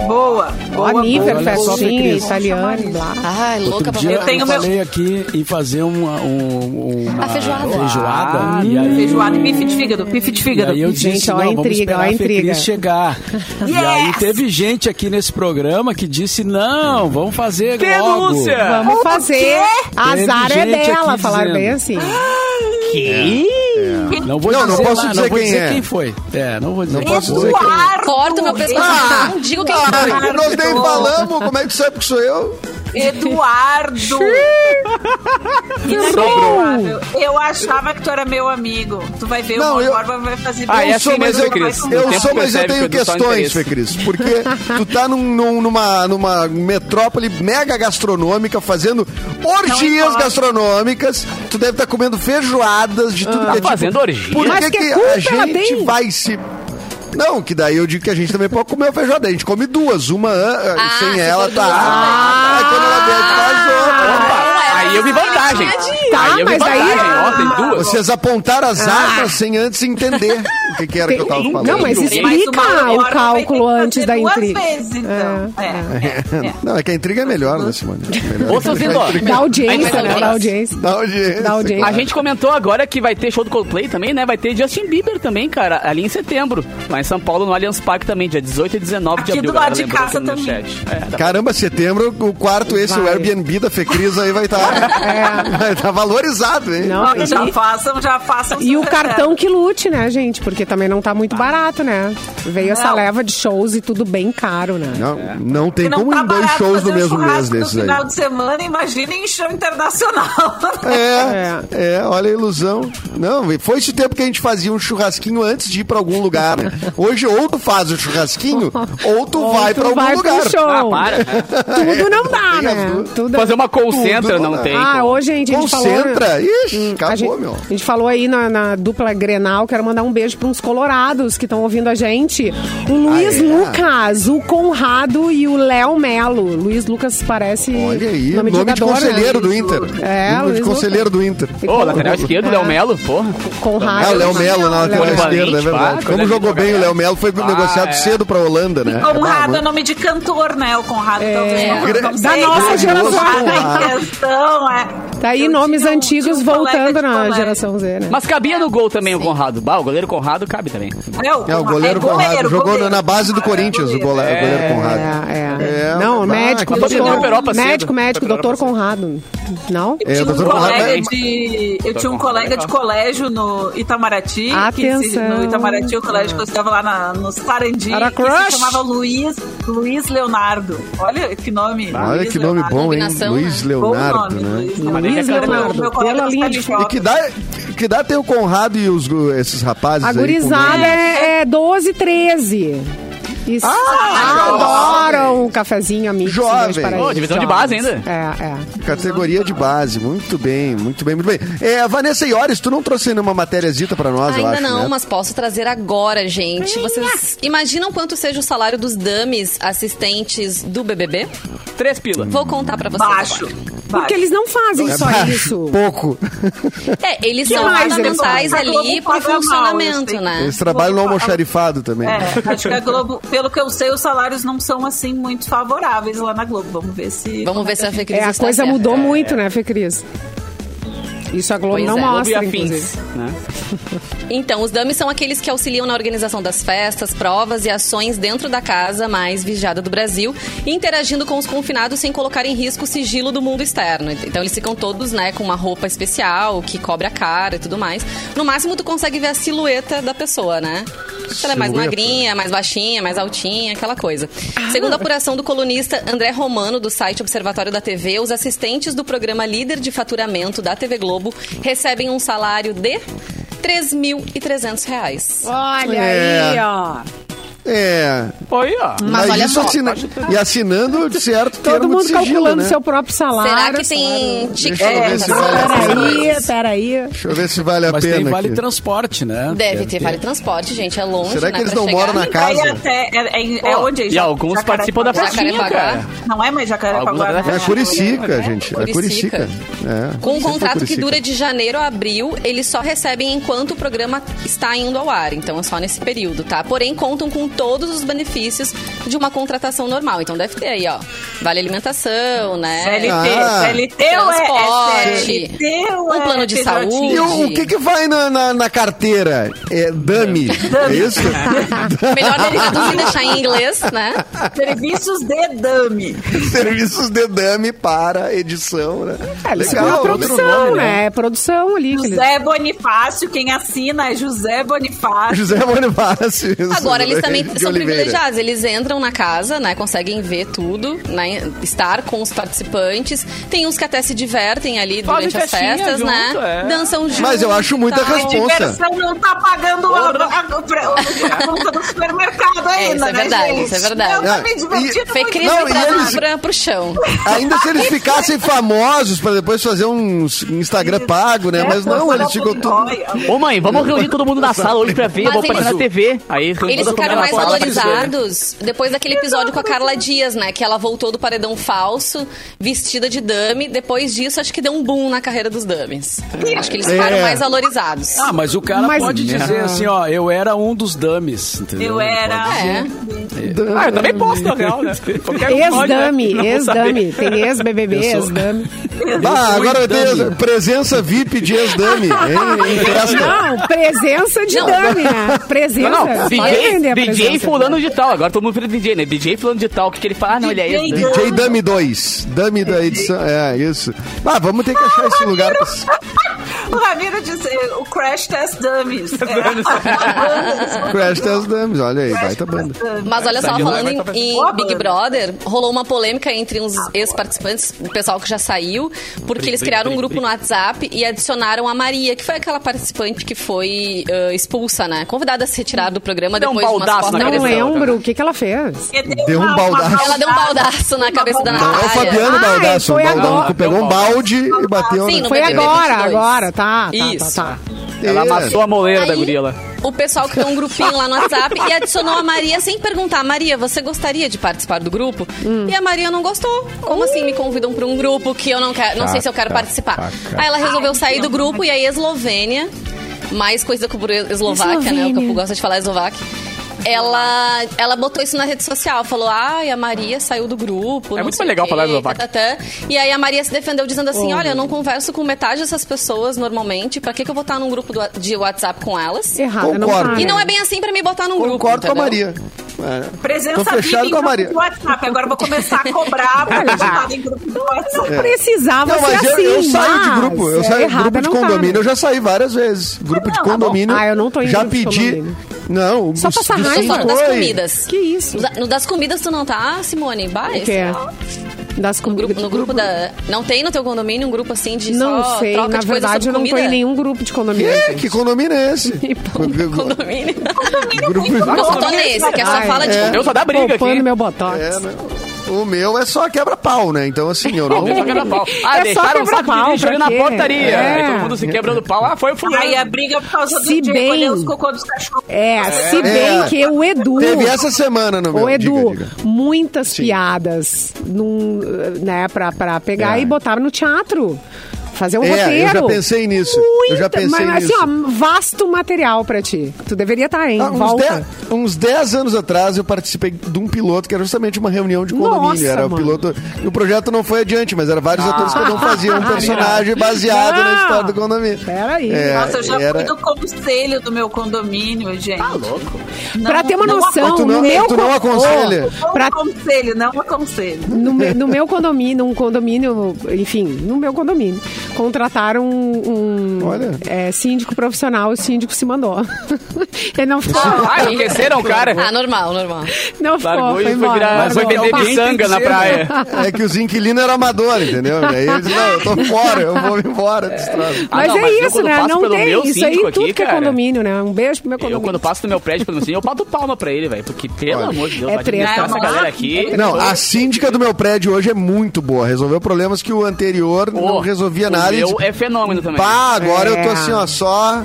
Boa, boa, Ó, nível, boa. Fê festinha, blá. Ai, louca pra ver. eu, tenho meu- falei aqui em fazer uma, um, uma A feijoada. feijoada, Ah, e aí, Feijoada e bife de fígado, bife de E fígado. aí eu Gente, disse, ó a não, vamos intriga, esperar ó a intriga. Chegar. E Yes! aí teve gente aqui nesse programa que disse, não, vamos fazer Denúncia! logo. Vamos fazer. Azar Teve é gente dela, falar dizendo. bem assim. Que? Não vou Não, não dizer, posso lá, dizer não vou quem dizer é. quem foi. É, não vou dizer. Não quem posso foi. dizer quem é. Corta o meu pescoço. Ah! Não digo quem Ah, foi. nós nem falamos, como é que sabe que sou eu? Eduardo! Inacreditável. Eu achava que tu era meu amigo. Tu vai ver, Não, o eu- Borba vai fazer Ah, eu é sou, assim mas mesmo, eu, Cris. eu sou, mas eu tenho que eu questões. Fê Cris. Porque tu tá num- num- numa, numa metrópole mega gastronômica, fazendo orgias gastronômicas. Tu deve estar comendo feijoadas de tudo que é tipo. fazendo orgia? Por Mas que, que que a gente tem? vai se. Não, que daí eu digo que a gente também pode comer uma feijoada. A gente come duas. Uma ah, Ah, sem se ela, tá. duas, Aí quando ela bebe, faz outra. Aí eu vi vantagem. Tá, aí eu vi mas aí- tem duas. Vocês apontaram as armas sem antes entender o que, que era que eu tava Tem- falando. Não, mas explica o cálculo antes da duas intriga. Vezes, então. É, é, é. Não, é que a intriga é melhor, né, Simone? Melhor. Ô, seus lindos, ó. Da audiência, né? Da audiência. Da audiência. Da audiência. A gente comentou agora que vai ter show do Coldplay também, né? Vai ter Justin Bieber também, cara, ali em setembro. Lá em São Paulo, no Allianz Parque também, dia 18 e 19 de Aqui abril. do lado de lembrou casa aqui também. É, Caramba, setembro, o quarto esse, o Vai. Airbnb da Fecris aí vai estar vai tá valorizado, hein? Não, e- já façam, já façam. E o cartão que lute, né, gente? Porque também não tá muito barato, né? Veio essa Não. leva de shows e tudo bem caro, né? Não, não tem não como tá em dois shows no mesmo mês desses no aí. final de semana, imagina em show internacional. É, é, olha a ilusão. Não, foi esse tempo que a gente fazia um churrasquinho antes de ir pra algum lugar, né? Hoje, ou tu faz o churrasquinho, ou tu Ou vai tu pra algum vai pro lugar. show. Ah, para. né? Tudo não dá, né? Tudo... Fazer uma call center não não dá. Tem. Ah, como. hoje a gente falou... Concentra. Ixi, a acabou, gente, meu. A gente falou aí na, na dupla Grenal, quero mandar um beijo para uns colorados que estão ouvindo a gente. O Luiz é? Lucas, o Conrado e o Léo Melo. Luiz Lucas parece Olha aí, nome, nome, de, né? conselheiro do Inter. É, nome de Luiz conselheiro do Inter. Ô, Con- lateral esquerdo, é, Léo Melo, porra. Conrado. É, o Léo Melo na lateral esquerda, é verdade. Como jogou de bem o jogar. Léo Melo, foi Ah, negociado é. cedo pra Holanda, né? Conrado Ah, é nome de cantor, né? O Conrado É. Da nossa geração. O É. Tá aí Eu nomes um- antigos um voltando na colégio. geração Z, né? Mas cabia no gol também o Conrado. Bah, o goleiro Conrado cabe também. É, É, o goleiro Conrado. Jogou goleiro. na base do É, Corinthians, o goleiro, É. goleiro Conrado. É, é. É, não, ah, médico, Foi doutor, médico, médico, pra doutor Conrado. Não? Eu É, tinha um doutor colega é- de, eu tinha um colega de colégio no Itamaraty. Que se, Atenção. no Itamaraty, o colégio que eu estava lá na, no Sarandi. Era que crush. se chamava Luiz, Luiz Leonardo. Olha que nome. Olha Luiz que nome Leonardo. bom, hein? Luiz né? Leonardo, né? Luiz é Meu, Leonardo, meu colega pela linha de. E que dá, que dá tem o Conrado e os, esses rapazes A gurizada é, é 12, 13. E adoram o cafezinho amigo. Jovem. Ô, divisão de base ainda. É, é. Categoria de base. Muito bem, muito bem, muito bem. É, Vanessa Iores, tu não trouxe nenhuma matériazita pra nós, eu Ainda acho, não, né? mas posso trazer agora, gente. Vocês imaginam quanto seja o salário dos dummies assistentes do BBB? Três pila. Vou contar pra vocês Baixo. agora. Porque eles não fazem só isso. Pouco. É, eles Que são fundamentais ali paga mal, funcionamento, sei. né? Eles trabalham no almoxarifado também. É, acho que a Globo, pelo que eu sei, os salários não são assim muito favoráveis lá na Globo. Vamos ver se. Vamos ver se a Fê Cris É, a coisa certa. mudou muito, né, Fê Cris? Isso a Globo Pois não é. Globo e mostra, afins, inclusive. né? Então, os dummies são aqueles que auxiliam na organização das festas, provas e ações dentro da casa mais vigiada do Brasil, interagindo com os confinados sem colocar em risco o sigilo do mundo externo. Então, eles ficam todos, né, com uma roupa especial que cobre a cara e tudo mais. No máximo, tu consegue ver a silhueta da pessoa, né? Se ela é mais magrinha, mais baixinha, mais altinha, aquela coisa. Segundo a apuração do colunista André Romano, do site Observatório da TV, os assistentes do programa Líder de Faturamento da TV Globo recebem um salário de 3.300 reais. Olha É. aí, ó. É. Aí, ó. Mas olha isso só, assina- E assinando de certo Todo termo mundo de sigilo, calculando né? seu próprio salário. Será que tem TikTok? se vale Peraí, peraí. Deixa eu ver se vale a Mas pena tem vale aqui. transporte, né? Deve ter vale transporte, gente. É longe, Será né, que eles não chegar. moram na casa? até, é, é, é onde? E alguns participam da festinha, cara. Não é mais Jacarepaguá. Né? da É Curicica, gente. É Curicica. É. Com um contrato que dura de janeiro a abril, eles só recebem enquanto o programa está indo ao ar. Então é só nesse período, tá? Porém, contam com todos os benefícios de uma contratação normal. Então deve ter aí, ó. Vale alimentação, né? CLT, Ah. CLT é, é Transporte. CLT ou Um é plano de saúde. E o, o que que vai na, na, na carteira? É dummy. É isso? Melhor dele traduzir e deixar em inglês, né? Serviços de dummy. Serviços de dummy para edição, né? É, Legal, produção, nome, né? É produção ali. eles- José Bonifácio, quem assina é José Bonifácio. José Bonifácio. isso. Agora, eles também De são Oliveira. privilegiados. Eles entram na casa, né? Conseguem ver tudo, né? Estar com os participantes. Tem uns que até se divertem ali Fazem durante as festas, junto, né? é. Dançam juntos. Mas eu acho muita tal. responsa. Diversão não tá pagando a, a, a, a conta do supermercado ainda, isso é né, verdade, gente? isso é verdade. Eu tô Ah, me divertindo Fê muito. Cris Não, trazer eles- pra, pro chão. Ainda se eles ficassem famosos pra depois fazer um Instagram pago, né? Mas não, eles ficam tudo... Ô, mãe, vamos reunir todo mundo na sala hoje pra ver. Vou aparecer na TV. Aí, Eles ficaram a mais sala vai ser. valorizados depois daquele episódio com a Carla Dias, né? Que ela voltou do paredão falso, vestida de dummy. Depois disso, acho que deu um boom na carreira dos dummies. Acho que eles ficaram É. mais valorizados. Ah, mas o cara Mas- pode dizer Ah. assim, ó, eu era um dos dummies, entendeu? Eu era. É. dizer. Ah, eu também posso, na real, né? Um né? Não ex-dame. saber. Tem ex-BBB, Eu ex-dame. Ah, agora ter dummy. presença VIP de ex-dummy. Não, presença de Não. dame, né? Presença. Não, não, DJ, vender a DJ fulano de tal. Agora todo mundo vira DJ, né? DJ fulano de tal. O que, que ele fala? Ah, não, ele é DJ DJ Dummy 2. Dummy da edição. É, isso. Ah, vamos ter que achar esse lugar pra... O Ramiro disse o Crash Test Dummies. É. Crash Test Dummies. Olha aí, vai tá banda. Mas olha só, falando em, em Big. Brother, rolou uma polêmica entre uns ex-participantes, o pessoal que já saiu, porque eles criaram um grupo no WhatsApp e adicionaram a Maria, que foi aquela participante que foi ah, expulsa, né? Convidada a se retirar do programa Deu um depois de umas baldaço na Não lembro. O que, que ela fez? Deu um baldaço. Ela deu um baldaço na cabeça da Não, é o Natália. Fabiano Ai, Baldasso. foi O Baldaço agora. pegou um balde e bateu Sim, na... no Foi agora, 22. agora. Tá, tá, Isso. tá, tá. Ela É. amassou a moleira da Aí, guria lá. O pessoal criou um grupinho lá no WhatsApp e adicionou a Maria sem perguntar. Maria, você gostaria de participar do grupo? Hum. E a Maria não gostou. Como assim me convidam para um grupo que eu não quero, não sei se eu quero participar? Aí ela resolveu sair do grupo e aí a Eslovênia, mais coisa por Eslováquia, né? O Eslovênia. Capu gosta de falar Eslováquia. Ela, ela botou isso na rede social, falou: ai, a Maria saiu do grupo. É não muito mais legal quê, falar eslovaco. tatatã. E aí a Maria se defendeu dizendo assim: Oh. olha, eu não converso com metade dessas pessoas normalmente. Pra que, que eu vou estar num grupo do- de WhatsApp com elas? Errada, não Concordo. tá. E não é bem assim pra me botar num grupo. Concordo com a? Maria. É. Presença Tô fechado com a Maria. do WhatsApp. Agora eu vou começar a cobrar pra estar em grupo do WhatsApp. Não precisava Não, mas ser eu, assim, eu saio de grupo. Eu é saio de errada, grupo de não tá, condomínio, né? eu já saí várias vezes. Grupo de Não, tá bom. condomínio. Ah, eu não tô em Já de pedi. condomínio. Não, Só passar raiva. falando das comidas. Que isso? No da- No das comidas tu não tá, Simone? Bah, O esse quê? é- Das No com- grupo, no grupo da. Não tem no teu condomínio um grupo assim de Não só sei, troca na verdade eu não tô em nenhum grupo de condomínio. Que? gente. Que condomínio é esse? Condomínio. Grupo Eu tô nesse, que é só fala de é. Eu só dá briga Poupando aqui. meu botox. É, né? O meu é só quebra-pau, né? Então, assim, eu não. Não, só quebra pau. Ah, É só deixaram um saco de quebra-pau, lixo ali pra na portaria. É. Aí todo mundo se quebrando pau. Ah, foi o fulano. Aí a briga por causa do Se de bem- recolher os cocô dos cachorros. É, se bem É. que o Edu. Teve essa semana no meu. Ô, Edu, Diga, diga. muitas piadas num, né, pra, pra pegar É. e botar no teatro. Fazer um É, roteiro. eu já pensei nisso. Muita, Eu já pensei mas, nisso. assim, ó, vasto material pra ti. Tu deveria estar, hein? Ah, uns, Volta. dez, uns 10 anos atrás eu participei de um piloto que era justamente uma reunião de condomínio. Nossa, era o mano. piloto. E o projeto não foi adiante, mas era vários atores que não faziam um Ah, personagem baseado na Não. história do condomínio. Peraí. É, Nossa, eu já era- fui do conselho do meu condomínio, gente. Tá louco. Pra ter uma não noção, Tu não- no meu tu não con- aconselha? Ô, pra aconselho, não aconselho. No, me- no meu condomínio, um condomínio, enfim, no meu condomínio, contrataram um, um, Olha. é, síndico profissional, o síndico se mandou. Ele não ficou. Ah, enriqueceram o cara. Ah, normal, normal. Não ficou, foi foi, embora. virar, largou. foi vender Alguém miçanga na praia. É que os inquilinos eram amadores, entendeu? E aí eles não, eu tô fora, eu vou embora troço. Ah, Mas não, é mas eu isso, né? Não tem isso aí síndico em tudo aqui, que é cara, condomínio, né? Um beijo pro meu Eu, condomínio. quando passo no meu prédio pelo eu bato palma pra ele, velho. Porque, pelo Olha. amor de Deus, É treta. essa É galera uma- aqui. Não, a síndica do meu prédio hoje é muito boa. Resolveu problemas que o anterior não Pô, resolvia nada. Meu disse, é fenômeno também. Pá, agora eu tô É. assim, ó, só.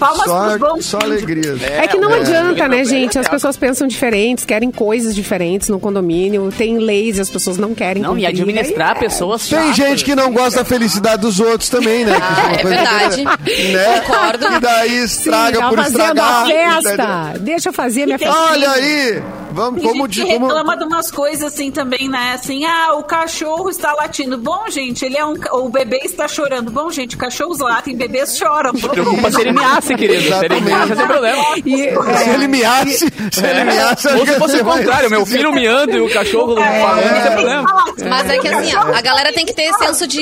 Palmas só, pros bons só síndicos. alegrias. É que não É, adianta, é, né, é, gente? As é. pessoas pensam diferentes, querem coisas diferentes no condomínio. Tem leis e as pessoas não querem Não, e cumprir, administrar aí é. pessoas Tem chatas. gente que não gosta da felicidade dos outros também, né? Ah, é coisa verdade. Né? Concordo. E daí Sim, estraga tá por fazendo estragar. festa. Deixa eu fazer minha festa. Olha aí! Vamos, Tem como gente de. que Como... reclama de umas coisas assim também, né? Assim, ah, o cachorro está latindo. Bom, gente, ele é um. O bebê está chorando. Bom, gente, cachorros latem, bebês choram. Preocupa se ele measse, querido. Se ele Exatamente. measse, sem problema. E, é, Se ele miasse, se ele miasse, acho Ou que se fosse o contrário, meu filho miando e o cachorro falando, não tem problema. Mas é que assim, ó, a galera tem que ter senso de.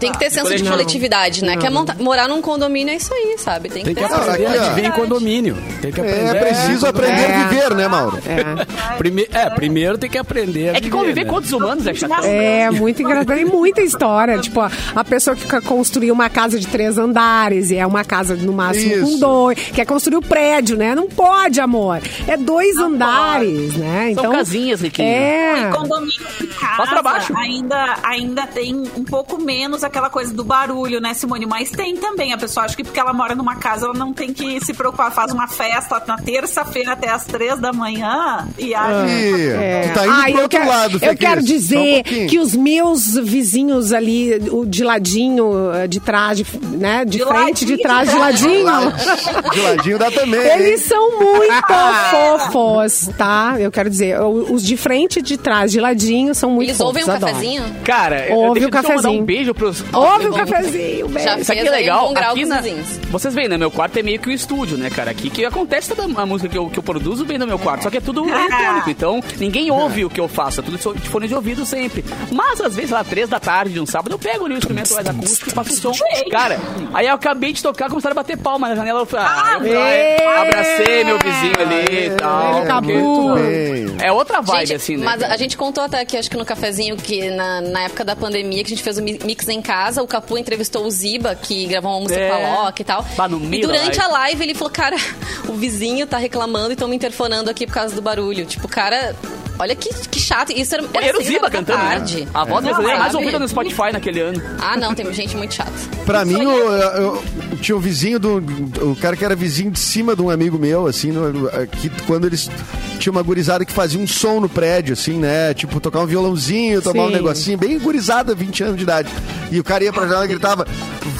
Tem que ter senso de coletividade, né? Quer monta- morar num condomínio é isso aí, sabe? Tem que Tem que ter senso de viver em condomínio. Tem que aprender. É preciso aprender É. a viver, né, Mauro? é. Prime... É, primeiro tem que aprender a É que viver, conviver né? com outros humanos é chato. É, muito engraçado. Tem muita história. Tipo, a, pessoa que quer construir uma casa de três andares e é uma casa no máximo com Isso. dois. Quer construir o prédio, né? Não pode, amor. É dois andares, né? São Então, casinhas, Riquinho. É. Em condomínio de pra baixo. casa ainda, ainda tem um pouco menos aquela coisa do barulho, né, Simone? Mas tem também. A pessoa acha que porque ela mora numa casa, ela não tem que se preocupar. Faz uma festa na terça-feira até as três da manhã e acha. Ih, É. Tu tá indo Ai, pro eu outro quero, lado, Eu quero um dizer pouquinho. que os meus vizinhos ali, o de ladinho, de trás, de, né? De, De frente, de ladinho, trás, de de De ladinho dá também. Eles hein? são muito fofos, tá? Eu quero dizer, os de frente, de trás, de ladinho, são muito Eles fofos. ouvem um adoro. cafezinho? Cara, eu- Ouve o eu mandar cafezinho. um beijo pros... Ouve o Bom. cafezinho, um beijo. Já Isso aqui é Fez aí legal. um grau Aqui na... Vocês veem, né? Meu quarto é meio que um estúdio, né, cara? Aqui que acontece toda a música que eu, que eu produzo bem no meu quarto. Só que é tudo eletrônico. Então, ninguém ouve o que eu faço. É tudo de fone de ouvido sempre. Mas, às vezes, lá, três da tarde de um sábado, eu pego ali o instrumento mais acústico e faço um som. Cara, aí eu acabei de tocar, começaram a bater palma na janela. Eu falei, ah, eu fui lá, Ê! abracei meu vizinho ali e tal. Ele porque- Capu. Bem. É outra vibe, Gente, assim, né? Mas a gente contou até aqui, acho que no cafezinho, que na, na época da pandemia, que a gente fez o mi- mix em casa, o Capu entrevistou o Ziba, que gravou uma música É. com a Loki e tal. Bah, no e meio durante live. a live ele falou, cara, o vizinho tá reclamando e estão me interfonando aqui por causa do barulho. Tipo, cara Olha que, que chato. Isso era, era Era o seis Ziba cantando, tarde. né? A voz brasileira Não, mais ouvida no Spotify naquele ano. Ah, não, tem gente muito chata. Pra mim, o, eu, tinha um vizinho do. O cara que era vizinho de cima de um amigo meu, assim, no- que quando eles. Tinha uma gurizada que fazia um som no prédio, assim, né? Tipo, tocar um violãozinho, tomar um Sim. negocinho, bem gurizada, 20 anos de idade. E o cara ia pra janela e gritava: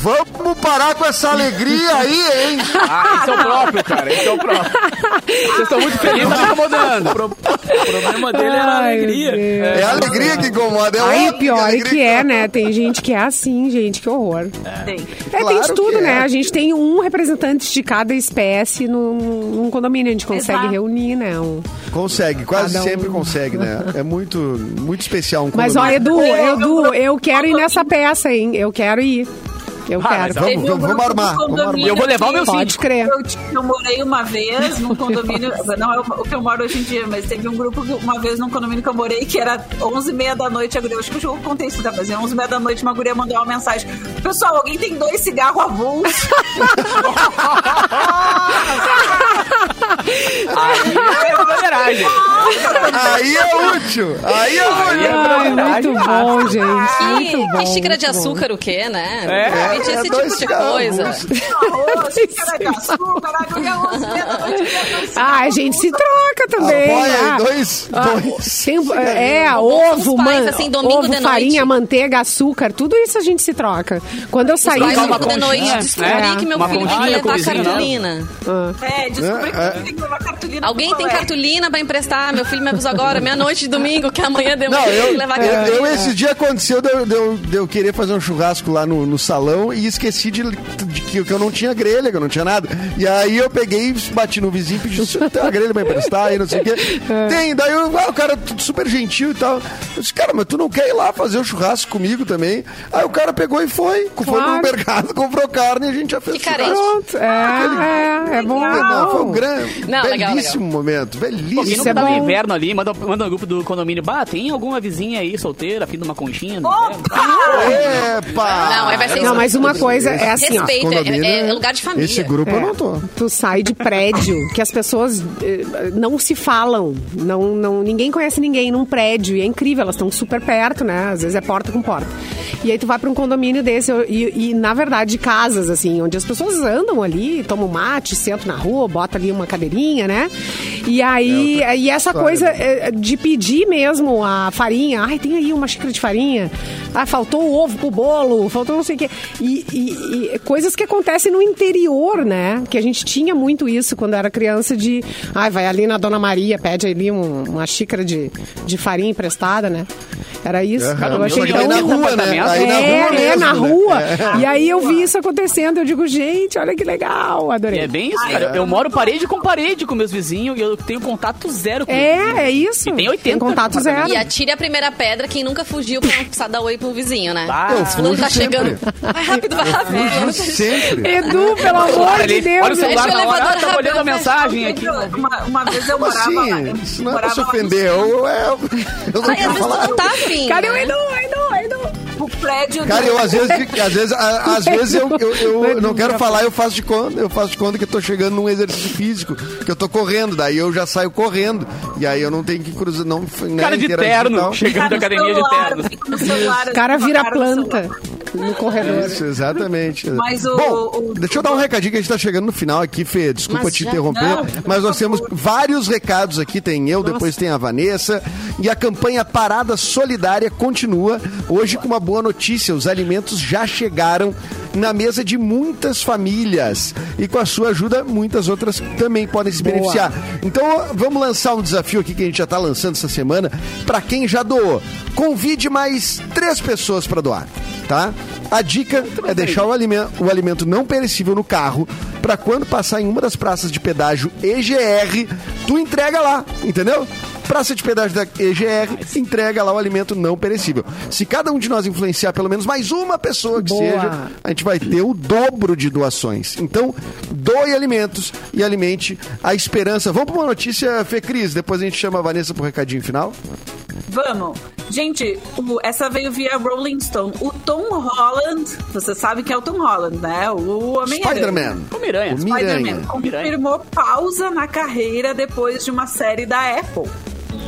Vamos parar com essa alegria aí, hein? Ah, esse é o próprio, cara. Esse é o próprio. Vocês estão muito felizes, tá incomodando. O problema dele era a alegria. É a alegria que incomoda. É pior a é alegria que é, né? Tem gente que é assim, gente, que horror. Tem. É, tem Claro de tudo, que é. né? A gente tem um representante de cada espécie num, num condomínio. A gente consegue Exato. reunir, né? Um- Consegue, quase um. sempre consegue, né? É muito, muito especial um Mas ó, condomínio. Edu, Edu, eu quero ir nessa peça, hein? Eu quero ir. Eu Ah, quero. mas Vamos, vamos, armar, vamos armar. Eu vou levar o meu Pode crer. Eu, eu morei uma vez num condomínio, não é o que eu moro hoje em dia, mas teve um grupo uma vez num condomínio que eu morei que era 11 e meia da noite, guria, acho que eu contei isso da vez, 11 e meia da noite, uma guria mandou uma mensagem, pessoal, alguém tem dois cigarros avulsos? Aí é broderagem. Aí é útil, aí é útil. Ai, muito bom, gente. Que, Muito bom. que xícara de muito bom. açúcar, o quê, né? É, é esse dois tipo de coisa. xícara de açúcar, a guria 11 meia da noite, queria dois Ah, a gente se troca também. Ah. aí, dois, dois. Tem- é, Bom, ovo, os pais, man, assim, ovo, de farinha, noite. manteiga, açúcar, tudo isso a gente se troca. Quando eu saí... Domingo de noite descobri que meu filho que o levar cartolina. É, descobri É, é. tem. Alguém tem cartolina pra emprestar? Meu filho me avisou agora, meia-noite de domingo, que amanhã deu Não, eu, que levar eu, eu esse dia aconteceu de eu, de eu- de eu querer fazer um churrasco lá no, no salão e esqueci de, de que, que eu não tinha grelha, que eu não tinha nada. E aí eu peguei, bati no vizinho e pedi, "Senhor, tem uma grelha pra emprestar e não sei o quê. Tem, daí eu, ah, o cara super gentil e tal. Eu disse, cara, mas tu não quer ir lá fazer o churrasco comigo também? Aí o cara pegou e foi, foi Claro. no mercado, comprou carne e a gente já fez Que churrasco. carente. Pronto, é, é, é bom. Não, foi um grande, Não, legal, belíssimo momento, Pô, quem belíssimo. Isso nunca é tá no inverno ali, manda, manda no grupo do condomínio. Bah, tem alguma vizinha aí solteira, fim de uma conchinha? Não Epa! Não, aí vai ser Não, mas uma coisa é assim, ó. Respeito, é, é lugar de família. Esse grupo eu não tô. Tu sai de prédio que as pessoas eh, não se falam, não, não, ninguém conhece ninguém num prédio e é incrível, elas estão super perto, né? Às vezes é porta com porta. E aí tu vai pra um condomínio desse e, e, na verdade casas assim, onde as pessoas andam ali, tomam mate, sentam na rua, bota ali uma cadeirinha, né? E aí É e essa história, coisa né? eh, de pedir mesmo a farinha, ai tem aí uma xícara de farinha, ah faltou o ovo pro bolo, faltou não sei o quê. E, e- e coisas que acontecem no interior, né? Que a gente tinha muito isso quando era criança de, ai, vai ali na Dona Maria, pede ali um- uma xícara de, de farinha emprestada, né? Era isso. Aham. Eu achei tão... aí na rua, né? Aí na é, rua é, mesmo, na né? rua. É. E aí eu vi isso acontecendo. Eu digo, gente, olha que legal. E Adorei. é bem isso, cara. Eu moro parede com parede com meus vizinhos e eu tenho contato zero com eles. É, é isso. E tem 80 contato zero. E atire a primeira pedra quem nunca fugiu pra não precisar dar oi pro vizinho, né? Ah, Eu tá fujo sempre. chegando. Vai rápido, vai rápido. Sempre. Edu, pelo amor de Deus. olha o celular o na hora, elevador ah, tava olhando a rápido, mensagem aqui. Uma, uma vez eu morava lá. assim? eu Isso não é pra se lá ofender. Eu, eu, eu não Ai, às quero vezes falar. tu não tá afim. Cadê o né? Edu, Edu, Edu? O prédio Cara, do- eu às vezes, às vezes, às vezes eu, eu, eu não quero falar, eu faço de conta, eu faço de conta que eu tô chegando num exercício físico, que eu tô correndo, daí eu já saio correndo. E aí eu não tenho que cruzar, não, né, Cara de terno, chegando da academia de celular, terno. fica no celular, O cara vira planta celular. No corredor. Isso, exatamente. Mas o- Bom, o- deixa eu dar um recadinho que a gente tá chegando no final aqui, Fê. Desculpa Mas te interromper. Não, mas nós temos vários recados aqui. Tem eu, depois tem a Vanessa. E a campanha Parada Solidária continua. Hoje com uma boa notícia. Os alimentos já chegaram na mesa de muitas famílias. E com a sua ajuda, muitas outras também podem se beneficiar. Então, vamos lançar um desafio aqui que a gente já tá lançando essa semana. Para quem já doou, convide mais três pessoas para doar, tá? A dica é deixar o alimento, o alimento não perecível no carro para quando passar em uma das praças de pedágio EGR, tu entrega lá, entendeu? Praça de pedágio da EGR, entrega lá o alimento não perecível. Se cada um de nós influenciar pelo menos mais uma pessoa que Boa. seja, a gente vai ter o dobro de doações. Então, doe alimentos e alimente a esperança. Vamos para uma notícia, Fê Cris, depois a gente chama a Vanessa pro recadinho final. Vamos. Gente, o- essa veio via Rolling Stone. O Tom Holland, você sabe que é o Tom Holland, né? O Homem-Aranha. Spider-Man. O Miranha. O Spider-Man Miranha. confirmou pausa na carreira depois de uma série da Apple.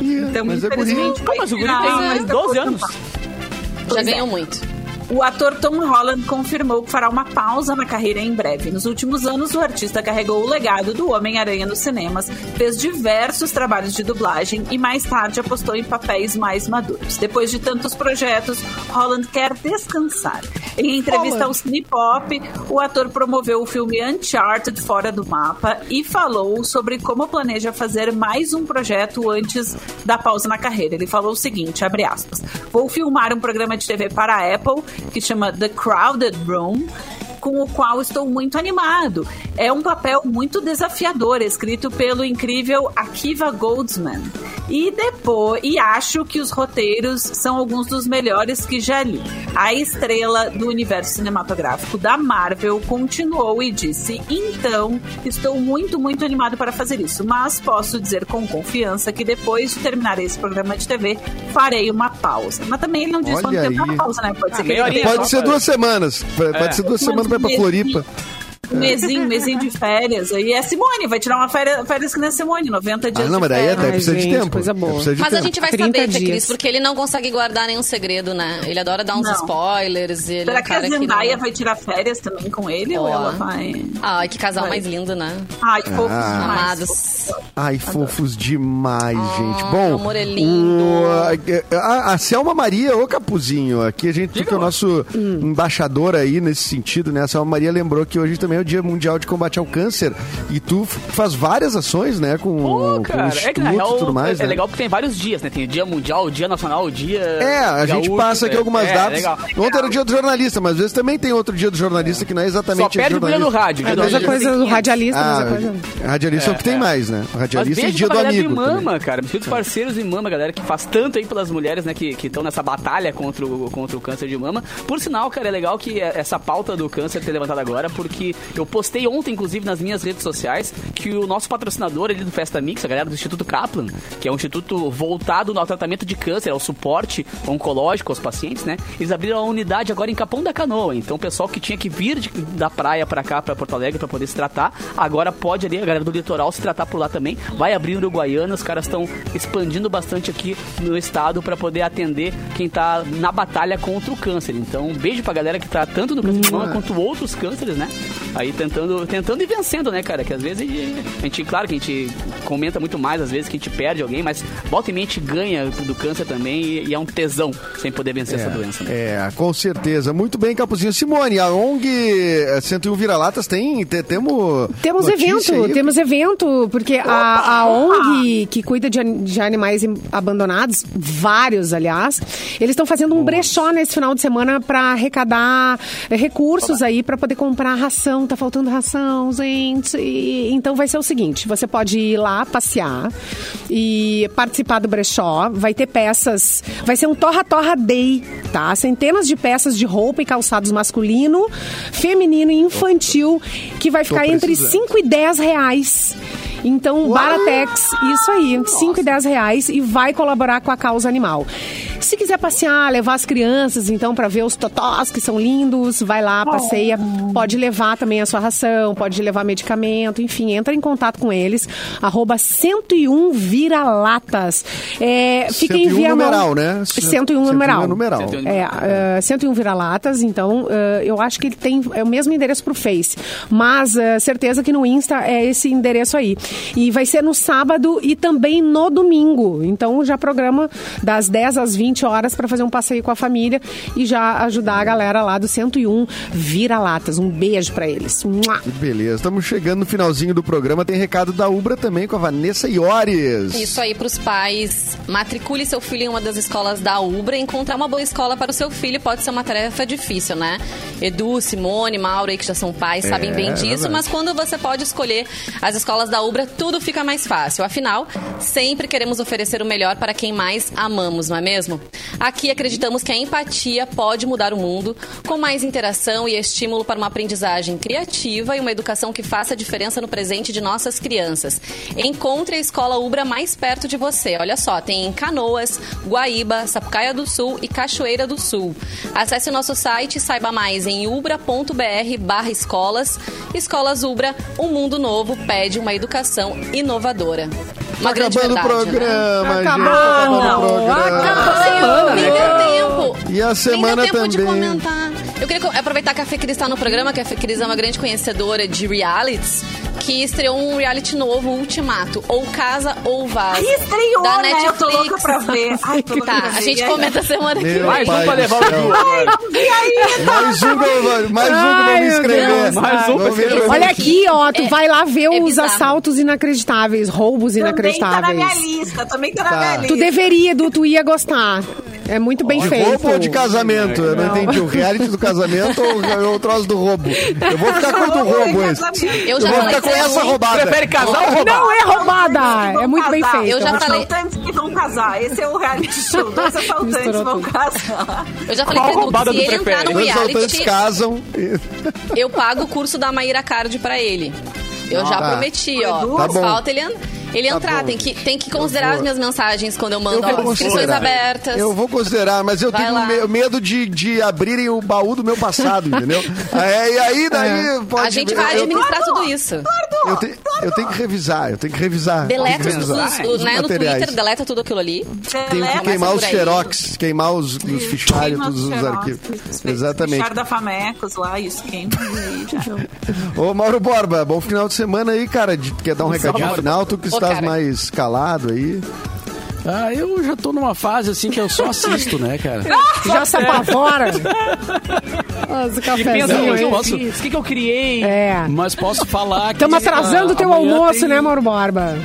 Ih, Então, mas é guri. infelizmente, Pô, mas o guri tem tirar- 12 anos. Já é. ganhou muito. O ator Tom Holland confirmou que fará uma pausa na carreira em breve. Nos últimos anos, o artista carregou o legado do Homem-Aranha nos cinemas, fez diversos trabalhos de dublagem e mais tarde apostou em papéis mais maduros. Depois de tantos projetos, Holland quer descansar. Em entrevista ao Cine Pop, o ator promoveu o filme Uncharted Fora do Mapa e falou sobre como planeja fazer mais um projeto antes da pausa na carreira. Ele falou o seguinte, abre aspas, vou filmar um programa de TV para a Apple que chama The Crowded Room, com o qual estou muito animado. É um papel muito desafiador, escrito pelo incrível Akiva Goldsman. E depois, e acho que os roteiros são alguns dos melhores que já li. A estrela do universo cinematográfico da Marvel continuou e disse: "Então, estou muito, muito animado para fazer isso, mas posso dizer com confiança que depois de terminar esse programa de TV, farei uma pausa." Mas também ele não disse Olha quanto tempo é aí. a pausa, né? Pode Ah, ser que meia ele Pode ser duas semanas. Pode É. ser duas semanas ir pra Floripa. Um mesinho, mesinho de férias. E é Simone, vai tirar uma férias, férias que nem a Simone, 90 dias Ah, não, de mas daí férias. até Ai, precisa de gente, tempo. coisa boa. Precisa de Mas a tempo. gente vai 30 saber, dias. Cris, porque ele não consegue guardar nenhum segredo, né? Ele adora dar uns Não. spoilers. e Ele é Será um que a cara que Zendaya não- vai tirar férias também com ele? Ou Ó. ela vai... Ai, que casal Vai. mais lindo, né? Ai, fofos Ah. demais. Amados. Ai, fofos demais, gente. Bom, meu amor é lindo. o- a, a Selma Maria, ô Capuzinho, aqui a gente que é o nosso embaixador aí nesse sentido, né? A Selma Maria lembrou que hoje também é o Dia Mundial de Combate ao Câncer e tu faz várias ações, né? Com, Pô, com o cara, é que na e real tudo mais, é né? legal porque tem vários dias, né? Tem o dia mundial, o dia nacional, o dia. É, a gente gaúcho, passa aqui é, algumas é, datas. legal. Ontem era o dia do jornalista, mas às vezes também tem outro dia do jornalista que não é exatamente Só perde o dia do rádio. É mesma rádio. coisa do radialista, a Ah, mesma coisa. radialista é o que tem é. mais, né? Radialista e beijo dia do galera amigo. de também. Mama, cara. Meus parceiros de Mama, galera que faz tanto aí pelas mulheres, né, que estão nessa batalha contra o, contra o câncer de mama. Por sinal, cara, é legal que essa pauta do câncer ter levantado agora, porque eu postei ontem, inclusive, nas minhas redes sociais, que o nosso patrocinador ali do Festa Mix, a galera do Instituto Kaplan, que é um instituto voltado ao tratamento de câncer, ao suporte oncológico aos pacientes, né? Eles abriram a unidade agora em Capão da Canoa. Então, o pessoal que tinha que vir de- da praia pra cá, pra Porto Alegre, pra poder se tratar, agora pode ali, a galera do litoral, se tratar por lá também. Vai abrir Uruguaiana, os caras estão expandindo bastante aqui no estado pra poder atender quem tá na batalha contra o câncer. Então, um beijo pra galera que tá tanto no câncer de mama quanto outros cânceres, né? Aí tentando, tentando e vencendo, né, cara? Que às vezes a gente, claro que a gente comenta muito mais, às vezes que a gente perde alguém, mas volta e meia a gente ganha do câncer também e, e é um tesão sem poder vencer essa doença. Né? É, com certeza. Muito bem, Capuzinho. Simone, a ONG 101 Vira-Latas tem, te- temos Temos evento, aí? temos evento, porque a, a ONG que cuida de, de animais em- abandonados, vários, aliás, eles estão fazendo um brechó nesse final de semana para arrecadar eh, recursos aí para poder comprar ração. Tá faltando ração, gente. E- então vai ser o seguinte: você pode ir lá passear e participar do brechó. Vai ter peças, vai ser um torra-torra day, tá? Centenas de peças de roupa e calçados masculino, feminino e infantil que vai ficar entre precisando. 5 e 10 reais. Então, Baratex, isso aí, 5 e 10 reais e vai colaborar com a causa animal. Se quiser passear, levar as crianças, então, para ver os totós, que são lindos, vai lá, passeia. Pode levar também a sua ração, pode levar medicamento, enfim, entra em contato com eles. Arroba 101 Vira-Latas. É, fica em 101 Viamão. numeral, né? 101 numeral. é numeral. 101 É, uh, 101 Vira-Latas, então uh, eu acho que ele tem é o mesmo endereço pro Face. Mas uh, certeza que no Insta é esse endereço aí. E vai ser no sábado e também no domingo. Então já programa das 10 às 20 horas para fazer um passeio com a família e já ajudar a galera lá do 101 Vira-Latas. Um beijo para eles. Mua! Beleza, estamos chegando no finalzinho do programa. Tem recado da Ubra também com a Vanessa Iores. Isso aí pros pais. Matricule seu filho em uma das escolas da Ubra. Encontrar uma boa escola para o seu filho pode ser uma tarefa difícil, né? Edu, Simone, Mauro aí que já são pais sabem bem é disso, verdade. mas quando você pode escolher as escolas da Ubra, tudo fica mais fácil. Afinal, sempre queremos oferecer o melhor para quem mais amamos, não é mesmo? Aqui acreditamos que a empatia pode mudar o mundo, com mais interação e estímulo para uma aprendizagem criativa e uma educação que faça a diferença no presente de nossas crianças. Encontre a escola Ubra mais perto de você. Olha só, tem em Canoas, Guaíba, Sapucaia do Sul e Cachoeira do Sul. Acesse nosso site e saiba mais em ubra.br barra escolas. Escolas Ubra, um mundo novo pede uma educação inovadora. Uma grande Acabando o verdade. né? programa, gente. Acabou, Acabando o programa. acabou. Nem deu tempo. E a Nem semana deu tempo de também. comentar. Eu queria aproveitar que a Fê Cris está no programa, que a Fê Cris é uma grande conhecedora de realities, que estreou um reality novo, Ultimato, ou Casa ou Vaza. Ai, estreou, da né? Eu tô Netflix. louca pra ver. Ai, tô louca Tá, pra a gente E aí? comenta semana que vem. Mais um pra do levar o céu. Edu agora. Mais um que mais um que Ai, me inscrever. Mais um pra ver-. Olha aqui, ó, tu É- vai lá ver é os bizarro. assaltos inacreditáveis, roubos Também tá na inacreditáveis. minha lista, também tá na Tá. minha lista. Tu deveria, Edu, tu ia gostar. É muito bem De feito. roubo ou de casamento? Eu não, entendi. O reality do casamento ou o troço do roubo? Eu vou ficar com o do roubo esse. Eu Eu já vou falei ficar com que é essa ruim. roubada. Prefere casar ou roubar? Não é roubada, é muito bem feito. Eu já Os falei- assaltantes que vão casar. Esse é o reality show. Dois assaltantes vão casar. Eu já falei Qual roubada ele entrar no Dois assaltantes reality, casam. eu pago o curso da Maíra Card pra ele. Eu já Tá. prometi, ó. Tá falta ele, ele Tá entrar. bom. Tem que, tem que considerar vou- as minhas mensagens quando eu mando Eu ó, inscrições abertas. Eu vou considerar, mas eu Vai tenho lá. medo de, de abrirem o baú do meu passado, entendeu? É, e aí, daí, pode... A gente vai eu, administrar tudo isso. eu, te- eu tenho que revisar, eu tenho que revisar. Deleta os, os- né, no materiais. Twitter, deleta tudo aquilo ali. Tenho que queimar os xerox, queimar os, os fichários, Queima todos os arquivos. Exatamente. Fichário da Famecos lá, isso queima. Ô, Mauro Borba, bom final de semana aí, cara. Quer dar um recadinho final? Tu que estás cara. mais calado aí. Ah, eu já tô numa fase assim que eu só assisto, né, cara? Já se apavora. Nossa, o cafezinho, que, eu hein? posso-? O que, que eu criei? É. Mas posso falar que. Estamos atrasando ah, o teu almoço, tem- né, Mauro Borba?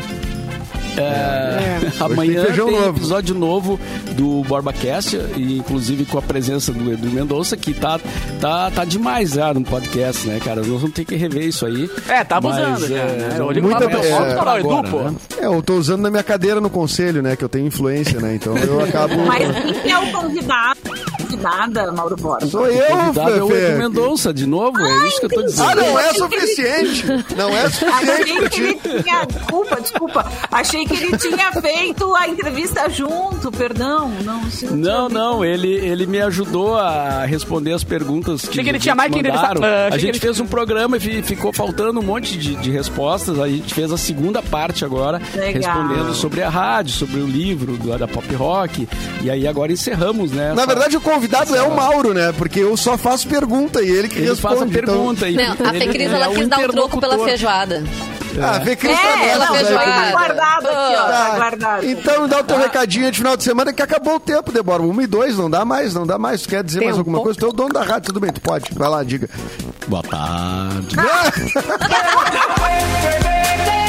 É, Amanhã tem tem novo. episódio novo do BorbaCast, e inclusive com a presença do Edu Mendonça, que tá, tá, tá demais já no podcast, né, cara? Nós vamos ter que rever isso aí. É, tá abusando Mas, já, é, né? Eu ligo muita- é, para o Edu, agora, pô. né? É, eu tô usando na minha cadeira no conselho, né? Que eu tenho influência, né? Então eu acabo. Mas quem é o convidado? Convidada, Mauro Borba. Sou eu, Convidado é o Edu Fefe. Mendonça, de novo, é isso que eu tô dizendo. Ah, não é suficiente. Não é suficiente Achei que ele ti. tinha. Desculpa, desculpa. Achei que ele tinha feito a entrevista junto, perdão. Não, Não, não, ele, ele me ajudou a responder as perguntas que, Achei que ele tinha mais que mandaram. Ah, achei A que gente ele fez um programa e fi- ficou faltando um monte de, de respostas. A gente fez a segunda parte agora, Legal. respondendo sobre a rádio, sobre o livro da Pop Rock. E aí agora encerramos, né? Na essa- verdade, o convidado é o Mauro, né? Porque eu só faço pergunta e ele que ele responde. faz a então- pergunta. e Não, a ele- Fê Cris, ele ela é quis dar um troco pela feijoada. Ah, vê Cris É, tá ela feijoada. também. Tá guardado aqui, ó. Tá guardado. Então dá o teu recadinho de final de semana que acabou o tempo, Débora. Uma e dois, não dá mais, não dá mais. Tu quer dizer mais Tempo. alguma coisa? Tu é o dono da rádio, tudo bem, tu pode. Vai lá, diga. Boa tarde. Ah!